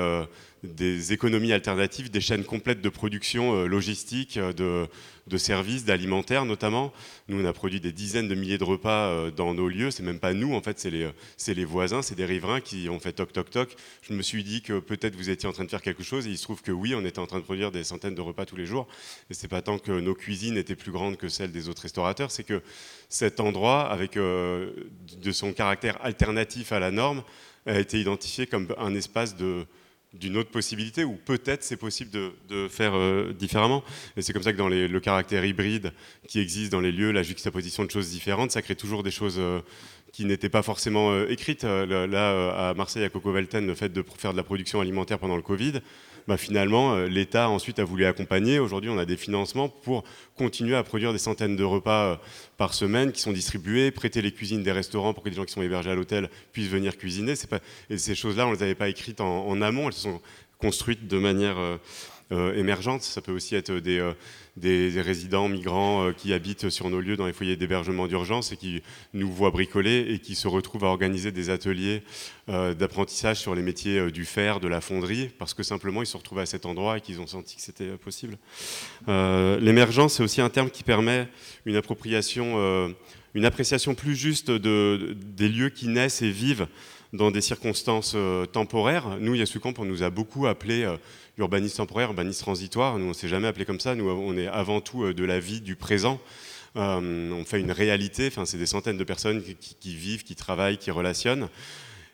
des économies alternatives, des chaînes complètes de production euh, logistique, euh, de, services, d'alimentaire notamment. Nous, on a produit des dizaines de milliers de repas euh, dans nos lieux. C'est même pas nous, en fait, c'est les, les, voisins, c'est des riverains qui ont fait toc toc toc. Je me suis dit que peut-être vous étiez en train de faire quelque chose et il se trouve que oui, on était en train de produire des centaines de repas tous les jours. Et c'est pas tant que nos cuisines étaient plus grandes que celles des autres restaurateurs, c'est que cet endroit, avec de son caractère alternatif à la norme, a été identifié comme un espace de d'une autre possibilité, ou peut-être c'est possible de, faire euh, différemment. Et c'est comme ça que dans le caractère hybride qui existe dans les lieux, la juxtaposition de choses différentes, ça crée toujours des choses euh, qui n'étaient pas forcément euh, écrites. là, à Marseille, à Coco Velten, le fait de faire de la production alimentaire pendant le Covid, bah, finalement, euh, l'État ensuite a voulu accompagner. Aujourd'hui, on a des financements pour continuer à produire des centaines de repas euh, par semaine qui sont distribués, prêter les cuisines des restaurants pour que les gens qui sont hébergés à l'hôtel puissent venir cuisiner. Et ces choses-là, on ne les avait pas écrites en, amont, elles se sont construites de manière euh, émergente. Ça peut aussi être des des, résidents migrants euh, qui habitent sur nos lieux dans les foyers d'hébergement d'urgence et qui nous voient bricoler et qui se retrouvent à organiser des ateliers euh, d'apprentissage sur les métiers euh, du fer, de la fonderie, parce que simplement ils se retrouvent à cet endroit et qu'ils ont senti que c'était possible. L'émergence, c'est aussi un terme qui permet une appropriation, une appréciation plus juste de, des lieux qui naissent et vivent dans des circonstances temporaires. Nous, Yasukamp, on nous a beaucoup appelé urbaniste temporaire, urbaniste transitoire. Nous, on ne s'est jamais appelé comme ça. Nous, on est avant tout euh, de la vie du présent. Euh, on fait une réalité. Enfin, c'est des centaines de personnes qui, vivent, qui travaillent, qui relationnent.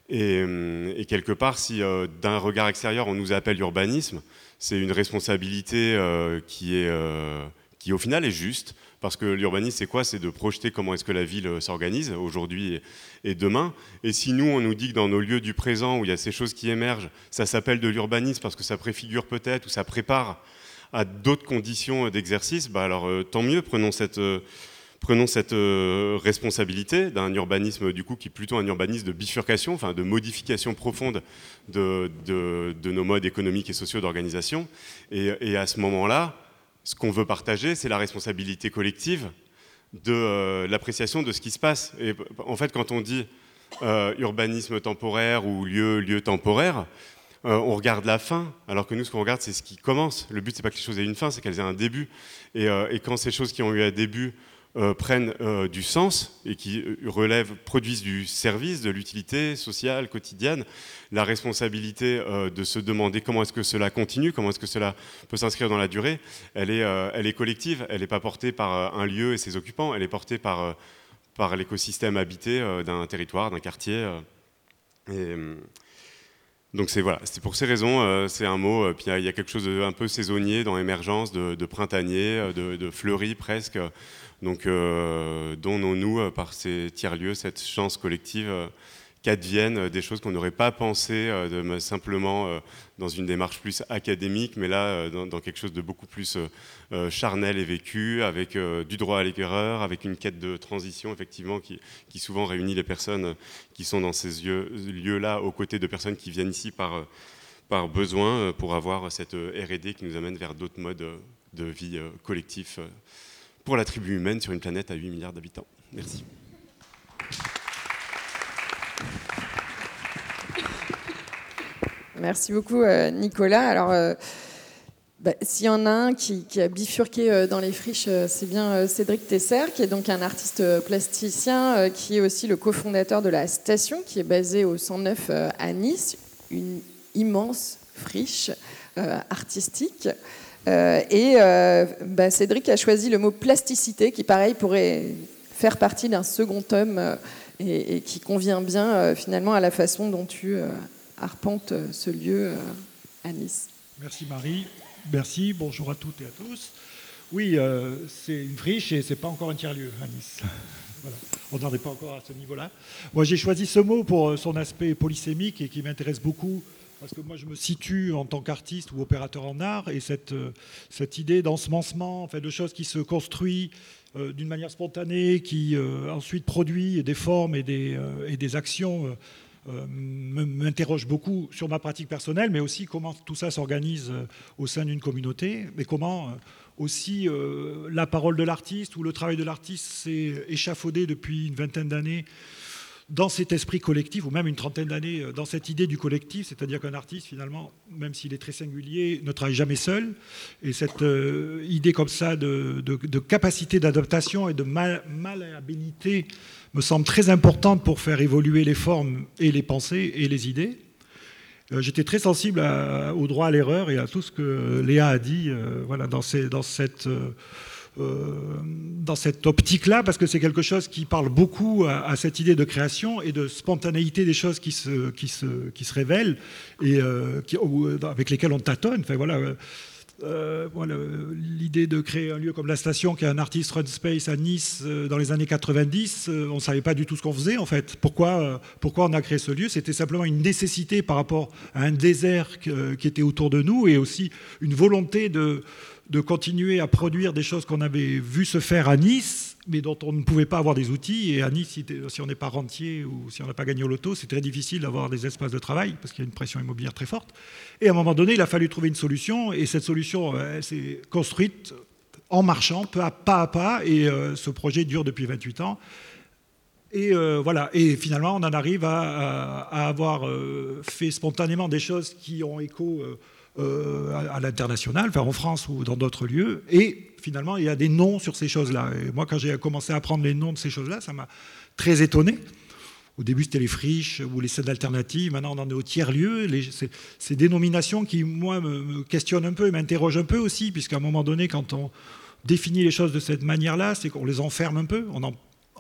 Et, euh, quelque part, si d'un regard extérieur, on nous appelle urbanisme, c'est une responsabilité qui, est, qui, au final, est juste. Parce que l'urbanisme, c'est quoi? C'est de projeter comment est-ce que la ville euh, s'organise aujourd'hui et, demain. Et si nous, on nous dit que dans nos lieux du présent, où il y a ces choses qui émergent, ça s'appelle de l'urbanisme parce que ça préfigure peut-être ou ça prépare à d'autres conditions d'exercice, bah alors euh, tant mieux, prenons cette... Euh, prenons cette responsabilité d'un urbanisme du coup qui est plutôt un urbanisme de bifurcation, enfin de modification profonde de, nos modes économiques et sociaux d'organisation. et, à ce moment-là, ce qu'on veut partager, c'est la responsabilité collective de euh, l'appréciation de ce qui se passe. Et en fait, quand on dit euh, urbanisme temporaire ou lieu, lieu temporaire, euh, on regarde la fin, alors que nous, ce qu'on regarde, c'est ce qui commence. Le but, c'est pas que les choses aient une fin, c'est qu'elles aient un début. Et, quand ces choses qui ont eu un début euh, prennent euh, du sens et qui euh, relèvent, produisent du service, de l'utilité sociale, quotidienne, la responsabilité de se demander comment est-ce que cela continue, comment est-ce que cela peut s'inscrire dans la durée, elle est, elle est collective, elle n'est pas portée par un lieu et ses occupants, elle est portée par, par l'écosystème habité d'un territoire, d'un quartier. Et, donc c'est voilà, pour ces raisons, c'est un mot. puis il y, a quelque chose de un peu saisonnier dans l'émergence, de, printanier, de, de, fleuri presque. Donc, euh, donnons-nous euh, par ces tiers-lieux cette chance collective euh, qu'adviennent des choses qu'on n'aurait pas pensé simplement dans une démarche plus académique, mais là, dans, quelque chose de beaucoup plus charnel et vécu, avec du droit à l'erreur, avec une quête de transition, effectivement, qui, souvent réunit les personnes qui sont dans ces lieux-là, aux côtés de personnes qui viennent ici par, par besoin, pour avoir cette RD qui nous amène vers d'autres modes de vie collectifs pour la tribu humaine sur une planète à 8 milliards d'habitants. Merci. Merci beaucoup, euh, Nicolas. Alors, euh, bah, s'il y en a un qui, a bifurqué euh, dans les friches, c'est bien Cédric Tesser, qui est donc un artiste plasticien, qui est aussi le cofondateur de la station, qui est basée au 109 à Nice, une immense friche artistique. Euh, et euh, bah, Cédric a choisi le mot plasticité, qui pareil pourrait faire partie d'un second tome euh, et, qui convient bien finalement à la façon dont tu arpentes ce lieu à Nice. Merci Marie, merci, bonjour à toutes et à tous. Oui, c'est une friche et c'est pas encore un tiers-lieu à Nice. (laughs) On n'en est pas encore à ce niveau-là. Moi, j'ai choisi ce mot pour son aspect polysémique et qui m'intéresse beaucoup parce que moi, je me situe en tant qu'artiste ou opérateur en art, et cette, euh, cette idée d'ensemencement, enfin, de choses qui se construisent euh, d'une manière spontanée, qui euh, ensuite produit des formes et des, et des actions, m'interroge beaucoup sur ma pratique personnelle, mais aussi comment tout ça s'organise au sein d'une communauté, et comment aussi la parole de l'artiste ou le travail de l'artiste s'est échafaudé depuis une vingtaine d'années dans cet esprit collectif, ou même une trentaine d'années, euh, dans cette idée du collectif, c'est-à-dire qu'un artiste, finalement, même s'il est très singulier, ne travaille jamais seul. Et cette euh, idée comme ça de, capacité d'adaptation et de malléabilité me semble très importante pour faire évoluer les formes et les pensées et les idées. Euh, j'étais très sensible au droit à l'erreur et à tout ce que Léa a dit voilà, dans, cette dans cette optique-là, parce que c'est quelque chose qui parle beaucoup à, cette idée de création et de spontanéité des choses qui se, qui se, qui se révèlent et euh, qui, avec lesquelles on tâtonne. Enfin. Euh, voilà, l'idée de créer un lieu comme la station, qui est un artiste run space à Nice dans les années 90, on ne savait pas du tout ce qu'on faisait en fait. Pourquoi, pourquoi on a créé ce lieu? C'était simplement une nécessité par rapport à un désert qui était autour de nous et aussi une volonté de, de continuer à produire des choses qu'on avait vu se faire à Nice, mais dont on ne pouvait pas avoir des outils. Et à Nice, si, on n'est pas rentier ou si on n'a pas gagné au loto, c'est très difficile d'avoir des espaces de travail parce qu'il y a une pression immobilière très forte. Et à un moment donné, il a fallu trouver une solution. Et cette solution, euh, elle s'est construite en marchant, pas à pas. Et euh, ce projet dure depuis 28 ans. Et euh, voilà. Et finalement, on en arrive à, avoir fait spontanément des choses qui ont écho à, l'international, en France ou dans d'autres lieux. Et finalement, il y a des noms sur ces choses-là. Et moi, quand j'ai commencé à apprendre les noms de ces choses-là, ça m'a très étonné. Au début, c'était les friches ou les scènes alternatives. Maintenant, on en est au tiers-lieu. Ces dénominations qui, moi, me, questionnent un peu et m'interrogent un peu aussi, puisqu'à un moment donné, quand on définit les choses de cette manière-là, c'est qu'on les enferme un peu.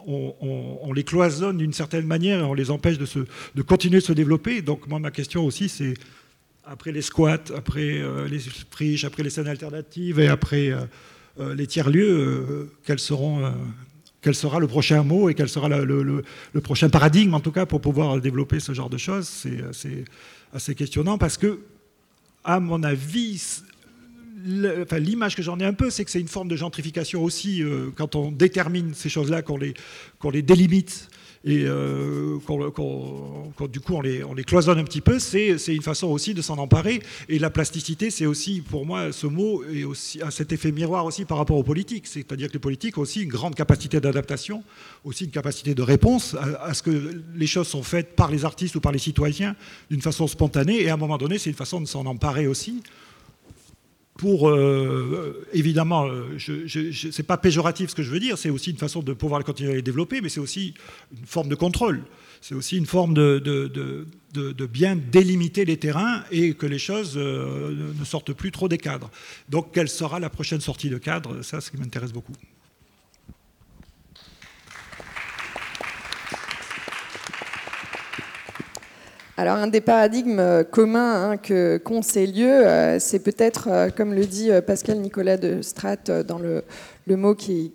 On, les cloisonne d'une certaine manière et on les empêche de continuer de se développer. Donc, moi, ma question aussi, c'est après les squats, après euh, les friches, après les scènes alternatives et après euh, euh, les tiers-lieux, quel sera le prochain mot et quel sera le, prochain paradigme, en tout cas, pour pouvoir développer ce genre de choses. C'est assez, questionnant parce que, à mon avis, l'image que j'en ai un peu, c'est que c'est une forme de gentrification aussi, quand on détermine ces choses-là, qu'on les, les délimite et euh, du coup on les, on les, cloisonne un petit peu, c'est une façon aussi de s'en emparer. Et la plasticité, c'est aussi, pour moi, ce mot est aussi, a cet effet miroir aussi par rapport aux politiques. C'est-à-dire que les politiques ont aussi une grande capacité d'adaptation, aussi une capacité de réponse à, ce que les choses sont faites par les artistes ou par les citoyens d'une façon spontanée. Et à un moment donné, c'est une façon de s'en emparer aussi pour, évidemment, ce n'est pas péjoratif ce que je veux dire, c'est aussi une façon de pouvoir continuer à les développer, mais c'est aussi une forme de contrôle. C'est aussi une forme de, de, bien délimiter les terrains et que les choses ne sortent plus trop des cadres. Donc, quelle sera la prochaine sortie de cadre? Ça, c'est ce qui m'intéresse beaucoup. Alors un des paradigmes euh, communs hein, que qu'ont ces lieux, euh, c'est peut-être, euh, comme le dit Pascal Nicolas de Strat dans le, le mot qui,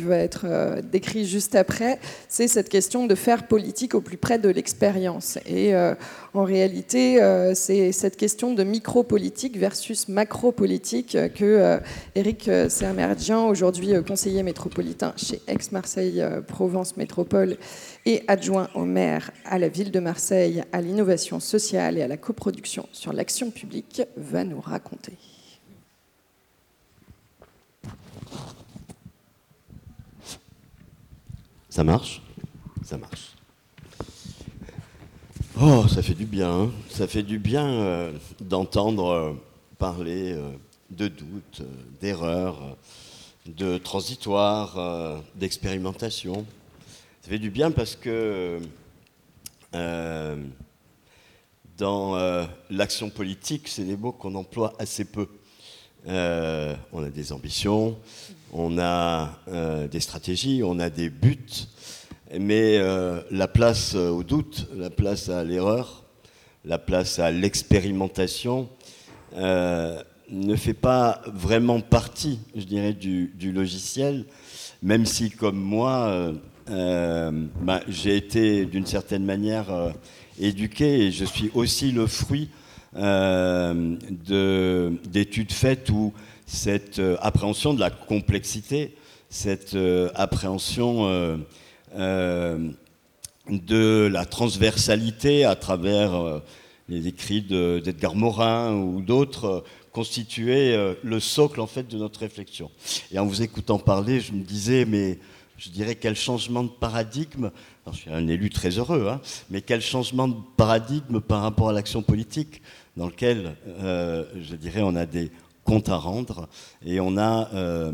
va être euh, décrit juste après, c'est cette question de faire politique au plus près de l'expérience. Et euh, en réalité, euh, c'est cette question de micro-politique versus macro-politique que Eric Sermerdian, aujourd'hui conseiller métropolitain chez Aix-Marseille-Provence Métropole et adjoint au maire à la ville de Marseille, à l'innovation sociale et à la coproduction sur l'action publique, va nous raconter. Ça marche Ça marche. Oh, ça fait du bien. Hein. ça fait du bien euh, d'entendre euh, parler euh, de doutes, d'erreurs, de transitoires, d'expérimentation. Ça fait du bien parce que dans l'action politique, c'est des mots qu'on emploie assez peu. on a des ambitions, on a euh, des stratégies, on a des buts, mais euh, la place au doute, la place à l'erreur, la place à l'expérimentation euh, ne fait pas vraiment partie, je dirais, du, logiciel, même si, comme moi, bah, j'ai été d'une certaine manière éduqué et je suis aussi le fruit d'études faites où cette euh, appréhension de la complexité, cette euh, appréhension euh, de la transversalité à travers les écrits d'Edgar Morin ou d'autres constituait le socle en fait de notre réflexion. Et en vous écoutant parler, je me disais, mais je dirais quel changement de paradigme. je suis un élu très heureux, hein, mais quel changement de paradigme par rapport à l'action politique, dans lequel, je dirais, on a des compte à rendre et on a euh,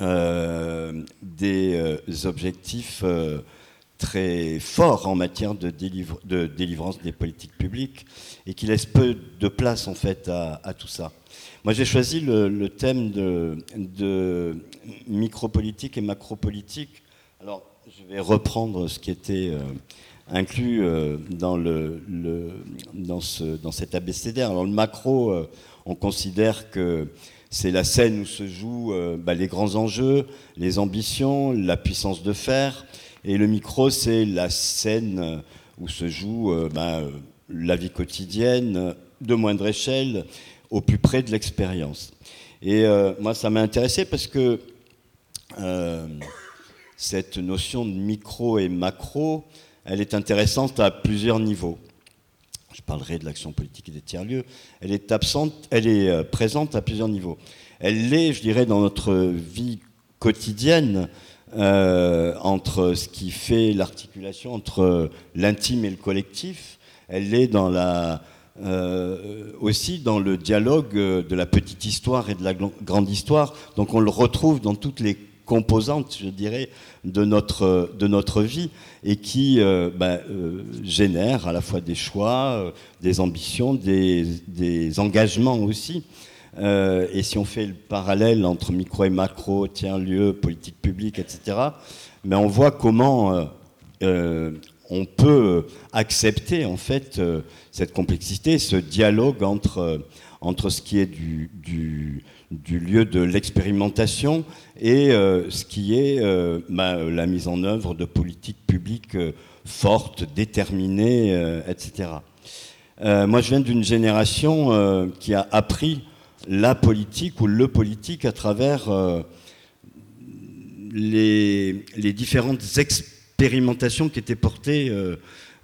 euh, des euh, objectifs très forts en matière de, de, délivrance des politiques publiques et qui laissent peu de place en fait à, tout ça. Moi j'ai choisi le, thème de, de micropolitique et macropolitique. Alors je vais reprendre ce qui était inclus dans, le, dans, ce, dans cet abécédaire. Alors le macro, on considère que c'est la scène où se jouent euh, bah, les grands enjeux, les ambitions, la puissance de faire. Et le micro, c'est la scène où se joue euh, bah, la vie quotidienne, de moindre échelle, au plus près de l'expérience. Et euh, moi, ça m'a intéressé parce que cette notion de micro et macro, elle est intéressante à plusieurs niveaux je parlerai de l'action politique et des tiers-lieux, elle est euh, présente à plusieurs niveaux. Elle l'est, je dirais, dans notre vie quotidienne, euh, entre ce qui fait l'articulation entre l'intime et le collectif. Elle l'est euh, aussi dans le dialogue de la petite histoire et de la grande histoire. Donc on le retrouve dans toutes les composante, je dirais, de notre, de notre vie et qui euh, bah, euh, génère à la fois des choix, euh, des ambitions, des, engagements aussi. et si on fait le parallèle entre micro et macro, tiers-lieu, politique publique, etc., mais on voit comment on peut accepter en fait cette complexité, ce dialogue entre, entre ce qui est du, du lieu de l'expérimentation et euh, ce qui est euh, la mise en œuvre de politiques publiques euh, fortes, déterminées, etc. moi, je viens d'une génération qui a appris la politique ou le politique à travers les, les, différentes expérimentations qui étaient portées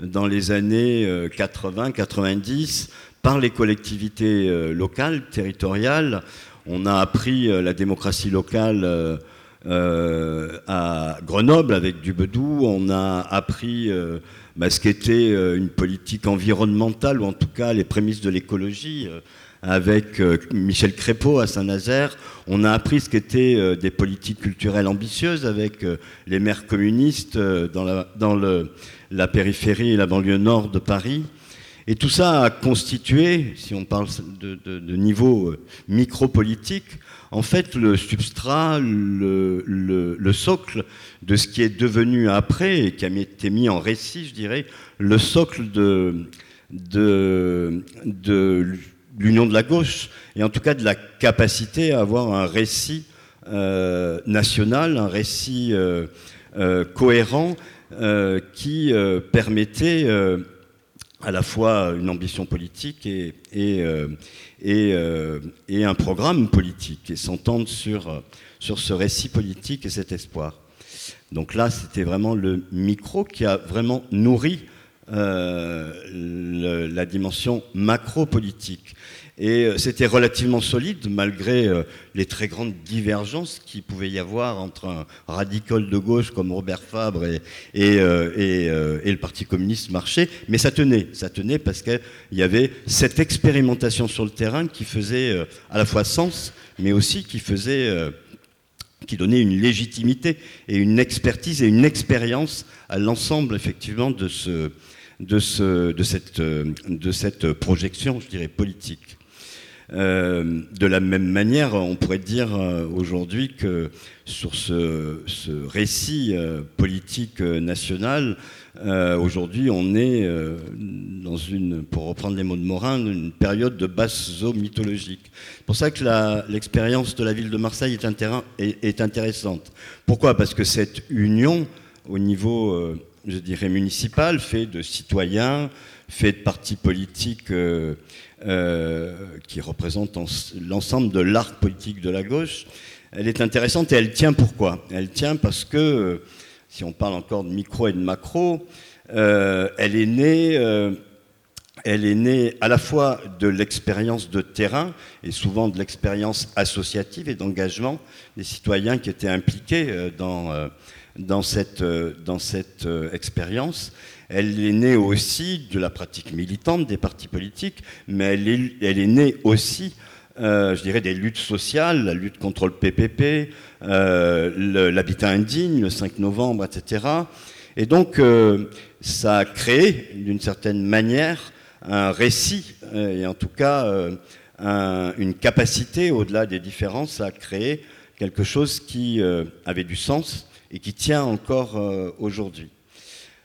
dans les années 80-90 par les collectivités locales, territoriales, on a appris euh, la démocratie locale euh, euh, à Grenoble avec du Bedou. On a appris bah, ce qu'était une politique environnementale, ou en tout cas les prémices de l'écologie avec Michel Crépeau à Saint-Nazaire. On a appris ce qu'étaient des politiques culturelles ambitieuses avec les maires communistes dans, dans le, la périphérie et la banlieue nord de Paris. Et tout ça a constitué, si on parle de, niveau euh, micro-politique, en fait le substrat, le, socle de ce qui est devenu après et qui a été mis en récit, je dirais, le socle de, de, l'union de la gauche, et en tout cas de la capacité à avoir un récit euh, national, un récit euh, cohérent qui permettait à la fois une ambition politique et, euh, euh, un programme politique, et s'entendre sur, sur ce récit politique et cet espoir. Donc là, c'était vraiment le micro qui a vraiment nourri euh, la dimension macro-politique. Et euh, c'était relativement solide, malgré euh, les très grandes divergences qu'il pouvait y avoir entre un radical de gauche comme Robert Fabre et, et, euh, le Parti communiste marché. Mais ça tenait, ça tenait parce qu'il y avait cette expérimentation sur le terrain qui faisait à la fois sens, mais aussi qui faisait qui donnait une légitimité et une expertise et une expérience à l'ensemble effectivement de, ce, de, ce, de, cette, de cette projection, je dirais, politique. Euh, de la même manière, on pourrait dire euh, aujourd'hui que sur ce, récit euh, politique national, aujourd'hui on est dans une, pour reprendre les mots de Morin, une période de basse eau mythologique. C'est pour ça que l'expérience de la ville de Marseille est, intéressante. Pourquoi? Parce que cette union au niveau, je dirais, municipal, fait de citoyens, fait de partis politiques qui représente l'ensemble de l'arc politique de la gauche, elle est intéressante et elle tient pourquoi? Elle tient parce que, euh, si on parle encore de micro et de macro, euh, elle est née elle est née à la fois de l'expérience de terrain et souvent de l'expérience associative et d'engagement des citoyens qui étaient impliqués dans, dans cette, dans cette expérience. Elle est née aussi de la pratique militante des partis politiques, mais elle est, née aussi, euh, je dirais, des luttes sociales, la lutte contre le PPP, euh, l'habitat indigne, le 5 novembre, etc. Et donc, euh, ça a créé, d'une certaine manière, un récit, et en tout cas, une capacité, au-delà des différences, à créer quelque chose qui avait du sens et qui tient encore aujourd'hui.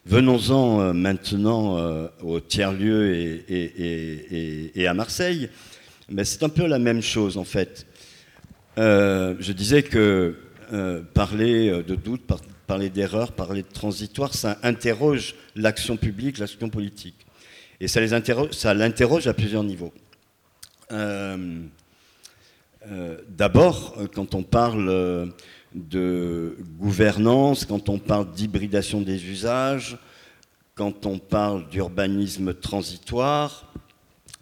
Venons-en euh, maintenant euh, au tiers-lieu et, à Marseille. Mais c'est un peu la même chose en fait. Euh, je disais que parler de doute, parler d'erreur, parler de transitoire, ça interroge l'action publique, l'action politique. Et ça l'interroge à plusieurs niveaux. D'abord, quand on parle de gouvernance, quand on parle d'hybridation des usages, quand on parle d'urbanisme transitoire,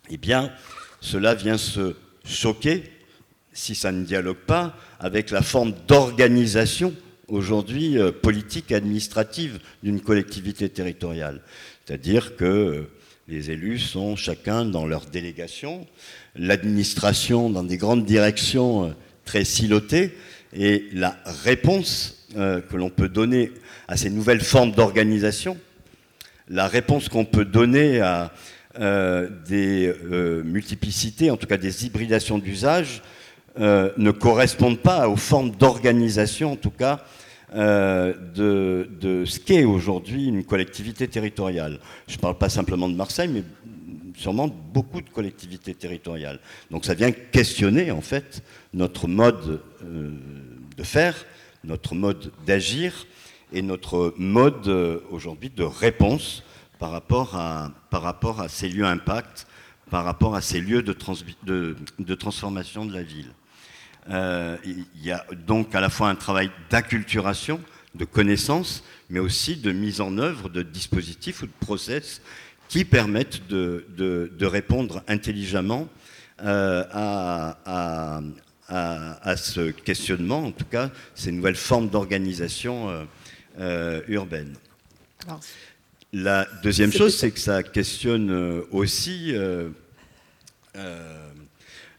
eh bien, cela vient se choquer, si ça ne dialogue pas, avec la forme d'organisation aujourd'hui euh, politique et administrative d'une collectivité territoriale. C'est-à-dire que euh, les élus sont chacun dans leur délégation, l'administration dans des grandes directions euh, très silotées, et la réponse euh, que l'on peut donner à ces nouvelles formes d'organisation, la réponse qu'on peut donner à euh, des euh, multiplicités, en tout cas des hybridations d'usage, ne correspondent pas aux formes d'organisation, en tout cas, de, de, ce qu'est aujourd'hui une collectivité territoriale. Je ne parle pas simplement de Marseille, mais sûrement beaucoup de collectivités territoriales. Donc ça vient questionner en fait notre mode euh, de faire, notre mode d'agir et notre mode euh, aujourd'hui de réponse par rapport, à, par rapport à ces lieux impact, par rapport à ces lieux de, transformation de la ville. Euh, il y a donc à la fois un travail d'acculturation, de connaissance, mais aussi de mise en œuvre de dispositifs ou de process qui permettent de, de, répondre intelligemment euh, à, à, ce questionnement, en tout cas, ces nouvelles formes d'organisation euh, euh, urbaine. La deuxième chose, c'est que ça questionne aussi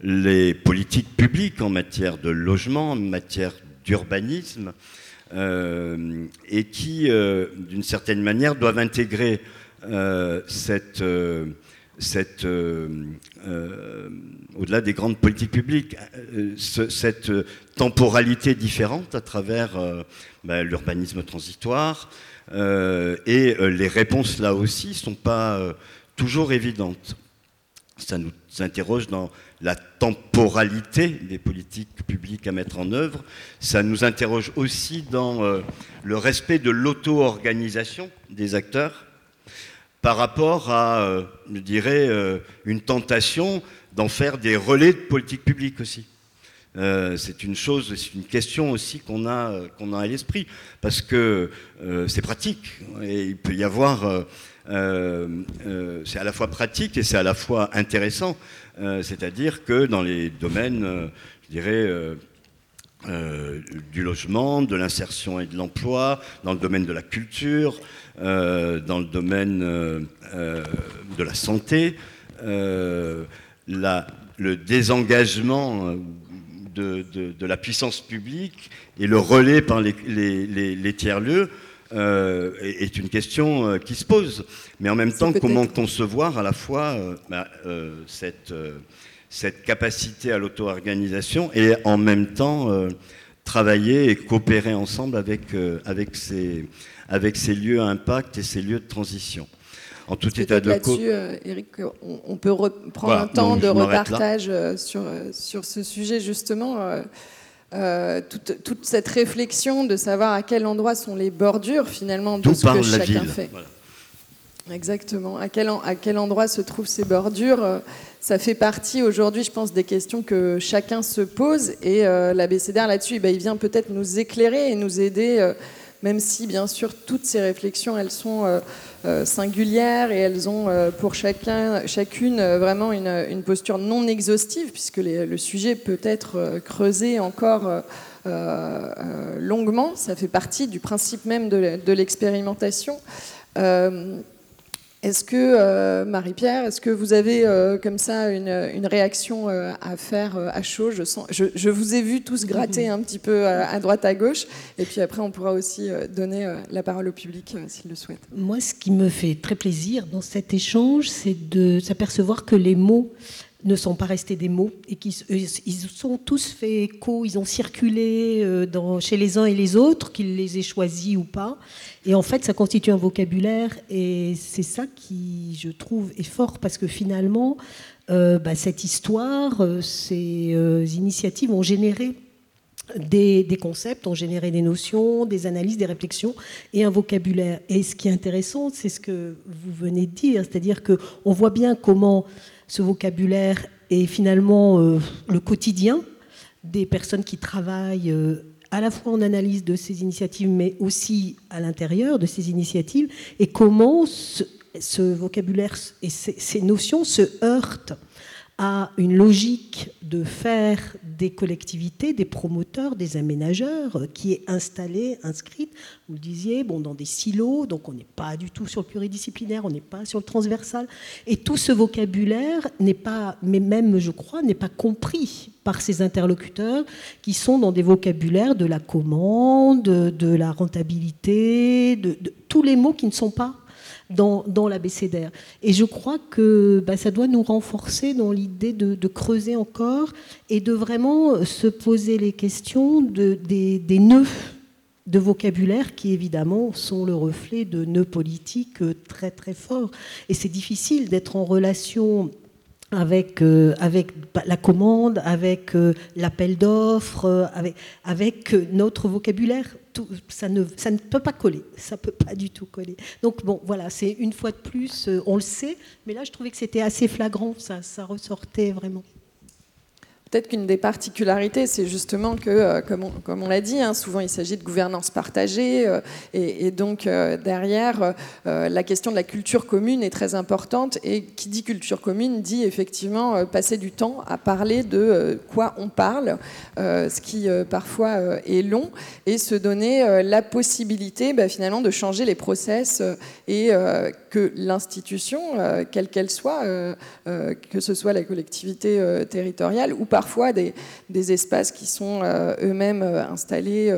les politiques publiques en matière de logement, en matière d'urbanisme, et qui, d'une certaine manière, doivent intégrer cette cette, au-delà des grandes politiques publiques, cette temporalité différente à travers ben, l'urbanisme transitoire. et les réponses là aussi ne sont pas toujours évidentes. Ça nous interroge dans la temporalité des politiques publiques à mettre en œuvre. Ça nous interroge aussi dans euh, le respect de l'auto-organisation des acteurs par rapport à, euh, je dirais, euh, une tentation d'en faire des relais de politique publique aussi. c'est une chose, c'est une question aussi qu'on a, qu'on a à l'esprit, parce que c'est pratique, et il peut y avoir euh, euh, c'est à la fois pratique et c'est à la fois intéressant. Euh, c'est-à-dire que dans les domaines, je dirais, du logement, de l'insertion et de l'emploi, dans le domaine de la culture, dans le domaine de la santé, la, le désengagement de, la puissance publique et le relais par les, les tiers-lieux euh, est une question euh, qui se pose. Mais en même temps, comment concevoir à la fois euh, bah, cette, cette capacité à l'auto-organisation et en même temps travailler et coopérer ensemble avec, avec, ces, avec ces lieux à impact et ces lieux de transition. En tout état de cause. Eric, on, peut prendre un temps de repartage sur, sur ce sujet justement. Euh, toute, cette réflexion de savoir à quel endroit sont les bordures finalement de ce que chacun fait. Exactement. À quel, endroit se trouvent ces bordures euh, Ça fait partie aujourd'hui, je pense, des questions que chacun se pose. Et euh, l'ABCDR là-dessus, eh ben, il vient peut-être nous éclairer et nous aider même si bien sûr toutes ces réflexions elles sont euh, euh, singulières et elles ont euh, pour chacun, chacune vraiment une, posture non exhaustive puisque le sujet peut être creusé encore longuement. Ça fait partie du principe même de l'expérimentation. Est-ce que, euh, Marie-Pierre, est-ce que vous avez euh, comme ça une, réaction euh, à faire à chaud? Je, sens, je, vous ai vu tous gratter un petit peu à, droite, à gauche, et puis après on pourra aussi donner la parole au public s'il le souhaite. Moi, ce qui me fait très plaisir dans cet échange, c'est de s'apercevoir que les mots ne sont pas restés des mots et qu'ils ils sont tous fait écho, ils ont circulé euh, chez les uns et les autres, qu'ils les aient choisis ou pas. Et en fait, ça constitue un vocabulaire et c'est ça qui, je trouve, est fort parce que finalement, euh, bah, cette histoire, euh, ces initiatives ont généré des, des, concepts, ont généré des notions, des analyses, des réflexions et un vocabulaire. Et ce qui est intéressant, c'est ce que vous venez de dire, c'est-à-dire qu'on voit bien comment ce vocabulaire est finalement euh, le quotidien des personnes qui travaillent euh, à la fois en analyse de ces initiatives, mais aussi à l'intérieur de ces initiatives, et comment ce, vocabulaire et ces notions se heurtent à une logique de faire des collectivités, des promoteurs, des aménageurs, qui est installée, inscrite, vous le disiez, bon, dans des silos, donc on n'est pas du tout sur le pluridisciplinaire, on n'est pas sur le transversal, et tout ce vocabulaire n'est pas, mais même je crois, n'est pas compris par ces interlocuteurs qui sont dans des vocabulaires de la commande, de la rentabilité, de tous les mots qui ne sont pas dans, dans l'abécédaire. Et je crois que bah, ça doit nous renforcer dans l'idée de, creuser encore et de vraiment se poser les questions de, des, des nœuds de vocabulaire qui évidemment sont le reflet de nœuds politiques très très forts. Et c'est difficile d'être en relation avec, euh, la commande, avec euh, l'appel d'offres, euh, avec, notre vocabulaire. Ça, ne, ne peut pas coller, ça peut pas du tout coller. Donc bon, voilà, c'est une fois de plus, on le sait, mais là je trouvais que c'était assez flagrant, ça ressortait vraiment. Peut-être qu'une des particularités, c'est justement que, euh, comme on, l'a dit, hein, souvent il s'agit de gouvernance partagée, euh, et, donc euh, derrière, la question de la culture commune est très importante, et qui dit culture commune dit effectivement passer du temps à parler de quoi on parle, ce qui parfois est long, et se donner la possibilité bah, finalement de changer les process et que l'institution, quelle qu'elle soit, que ce soit la collectivité territoriale ou par parfois des, espaces qui sont euh, eux-mêmes euh, installés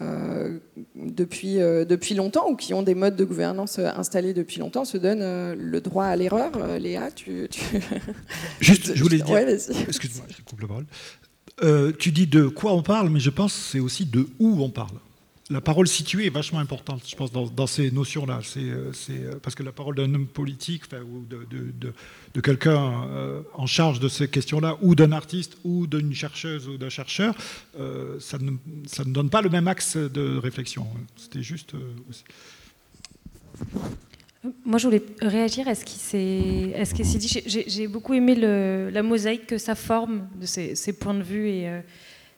euh, depuis, depuis longtemps ou qui ont des modes de gouvernance installés depuis longtemps se donnent le droit à l'erreur. Léa, tu, (laughs) Juste, je voulais (laughs) dire. Excuse-moi, je coupe la parole. tu dis de quoi on parle, mais je pense c'est aussi de où on parle la parole située est vachement importante, je pense, dans, ces notions-là. C'est, euh, euh, parce que la parole d'un homme politique ou de, quelqu'un euh, en charge de ces questions-là, ou d'un artiste, ou d'une chercheuse ou d'un chercheur, ça, ne, donne pas le même axe de réflexion. C'était juste. Moi, je voulais réagir à ce qui s'est, dit. J'ai, beaucoup aimé la mosaïque que ça forme de ces, ces points de vue et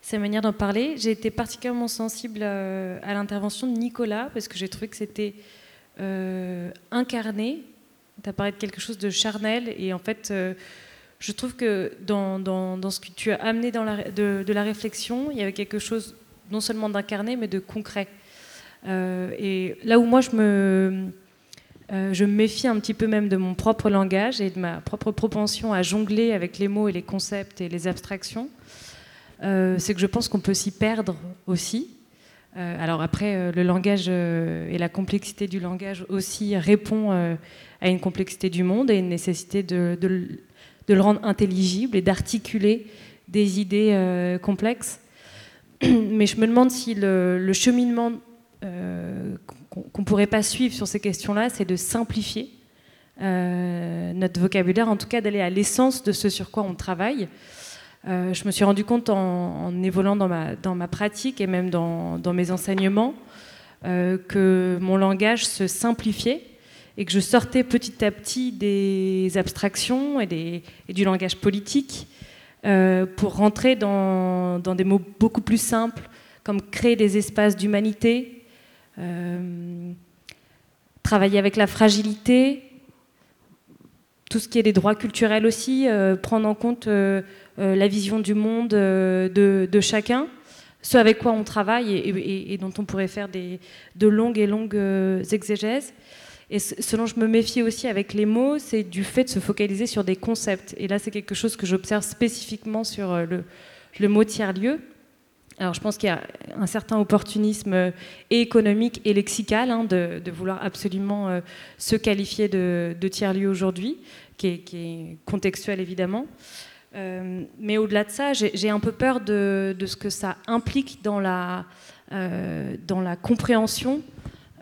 sa manière d'en parler. J'ai été particulièrement sensible euh, à, l'intervention de Nicolas parce que j'ai trouvé que c'était euh, incarné. De quelque chose de charnel et en fait, euh, je trouve que dans, dans, ce que tu as amené dans la, de, la réflexion, il y avait quelque chose non seulement d'incarné mais de concret. et là où moi je me, je me méfie un petit peu même de mon propre langage et de ma propre propension à jongler avec les mots et les concepts et les abstractions, euh, c'est que je pense qu'on peut s'y perdre aussi. Euh, alors après, euh, le langage et la complexité du langage aussi répond à une complexité du monde et une nécessité de, le rendre intelligible et d'articuler des idées complexes. (clears throat) Mais je me demande si le, cheminement qu'on ne pourrait pas suivre sur ces questions-là, c'est de simplifier notre vocabulaire, en tout cas d'aller à l'essence de ce sur quoi on travaille. Euh, je me suis rendu compte en, évoluant dans ma, pratique et même dans, mes enseignements euh, que mon langage se simplifiait et que je sortais petit à petit des abstractions et, du langage politique euh, pour rentrer dans, dans, des mots beaucoup plus simples comme créer des espaces d'humanité, travailler avec la fragilité, tout ce qui est des droits culturels aussi, prendre en compte la vision du monde euh, de, chacun, ce avec quoi on travaille et, dont on pourrait faire des, de longues et longues euh, exégèses. Et ce dont je me méfie aussi avec les mots, c'est du fait de se focaliser sur des concepts. Et là, c'est quelque chose que j'observe spécifiquement sur le, mot tiers-lieu. Alors, je pense qu'il y a un certain opportunisme économique et lexical hein, de, vouloir absolument se qualifier de, tiers-lieu aujourd'hui, qui, est contextuel évidemment. Euh, mais au-delà de ça, j'ai un peu peur de, ce que ça implique dans la, euh, dans la compréhension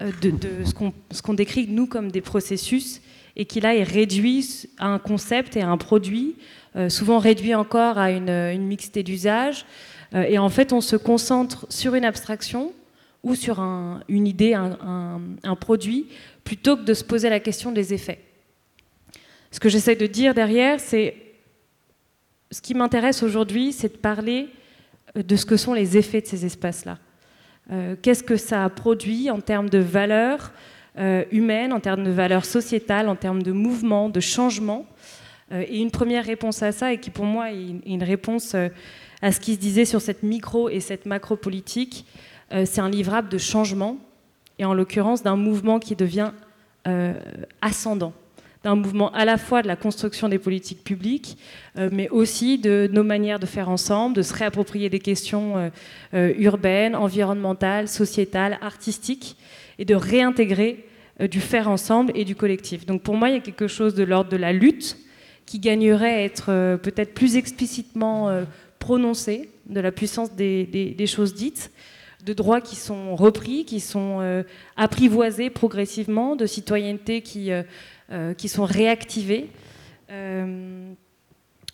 euh, de, ce qu'on décrit, nous, comme des processus, et qui là est réduit à un concept et à un produit, souvent réduit encore à une, mixité d'usage. et en fait, on se concentre sur une abstraction ou sur une idée, un, un produit, plutôt que de se poser la question des effets. Ce que j'essaie de dire derrière, c'est ce qui m'intéresse aujourd'hui, c'est de parler euh, de ce que sont les effets de ces espaces-là. Euh, qu'est-ce que ça a produit en termes de valeurs euh, humaines, en termes de valeurs sociétales, en termes de mouvement, de changement Et une première réponse à ça, et qui pour moi est une, réponse à ce qui se disait sur cette micro et cette macro politique, c'est un livrable de changement, et en l'occurrence d'un mouvement qui devient ascendant d'un mouvement à la fois de la construction des politiques publiques, euh, mais aussi de nos manières de faire ensemble, de se réapproprier des questions euh, euh, urbaines, environnementales, sociétales, artistiques, et de réintégrer du faire ensemble et du collectif. Donc pour moi, il y a quelque chose de l'ordre de la lutte qui gagnerait à être peut-être plus explicitement prononcé, de la puissance des, choses dites, de droits qui sont repris, qui sont apprivoisés progressivement, de citoyenneté qui qui sont réactivés. Euh,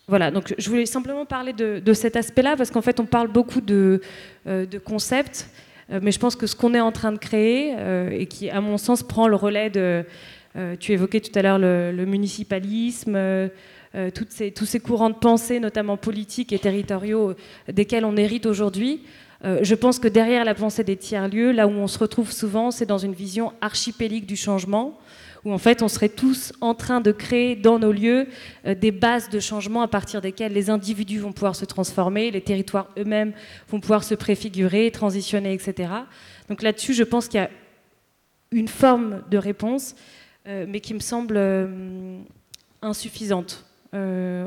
voilà, donc je voulais simplement parler de, cet aspect-là, parce qu'en fait, on parle beaucoup de, euh, concepts, mais je pense que ce qu'on est en train de créer, et qui, à mon sens, prend le relais de... tu évoquais tout à l'heure le, municipalisme, ces, tous ces courants de pensée, notamment politiques et territoriaux, desquels on hérite aujourd'hui. je pense que derrière la pensée des tiers-lieux, là où on se retrouve souvent, c'est dans une vision archipélique du changement, où en fait on serait tous en train de créer dans nos lieux euh, des bases de changement à partir desquelles les individus vont pouvoir se transformer, les territoires eux-mêmes vont pouvoir se préfigurer, transitionner, etc. Donc là-dessus, je pense qu'il y a une forme de réponse, euh, mais qui me semble euh, insuffisante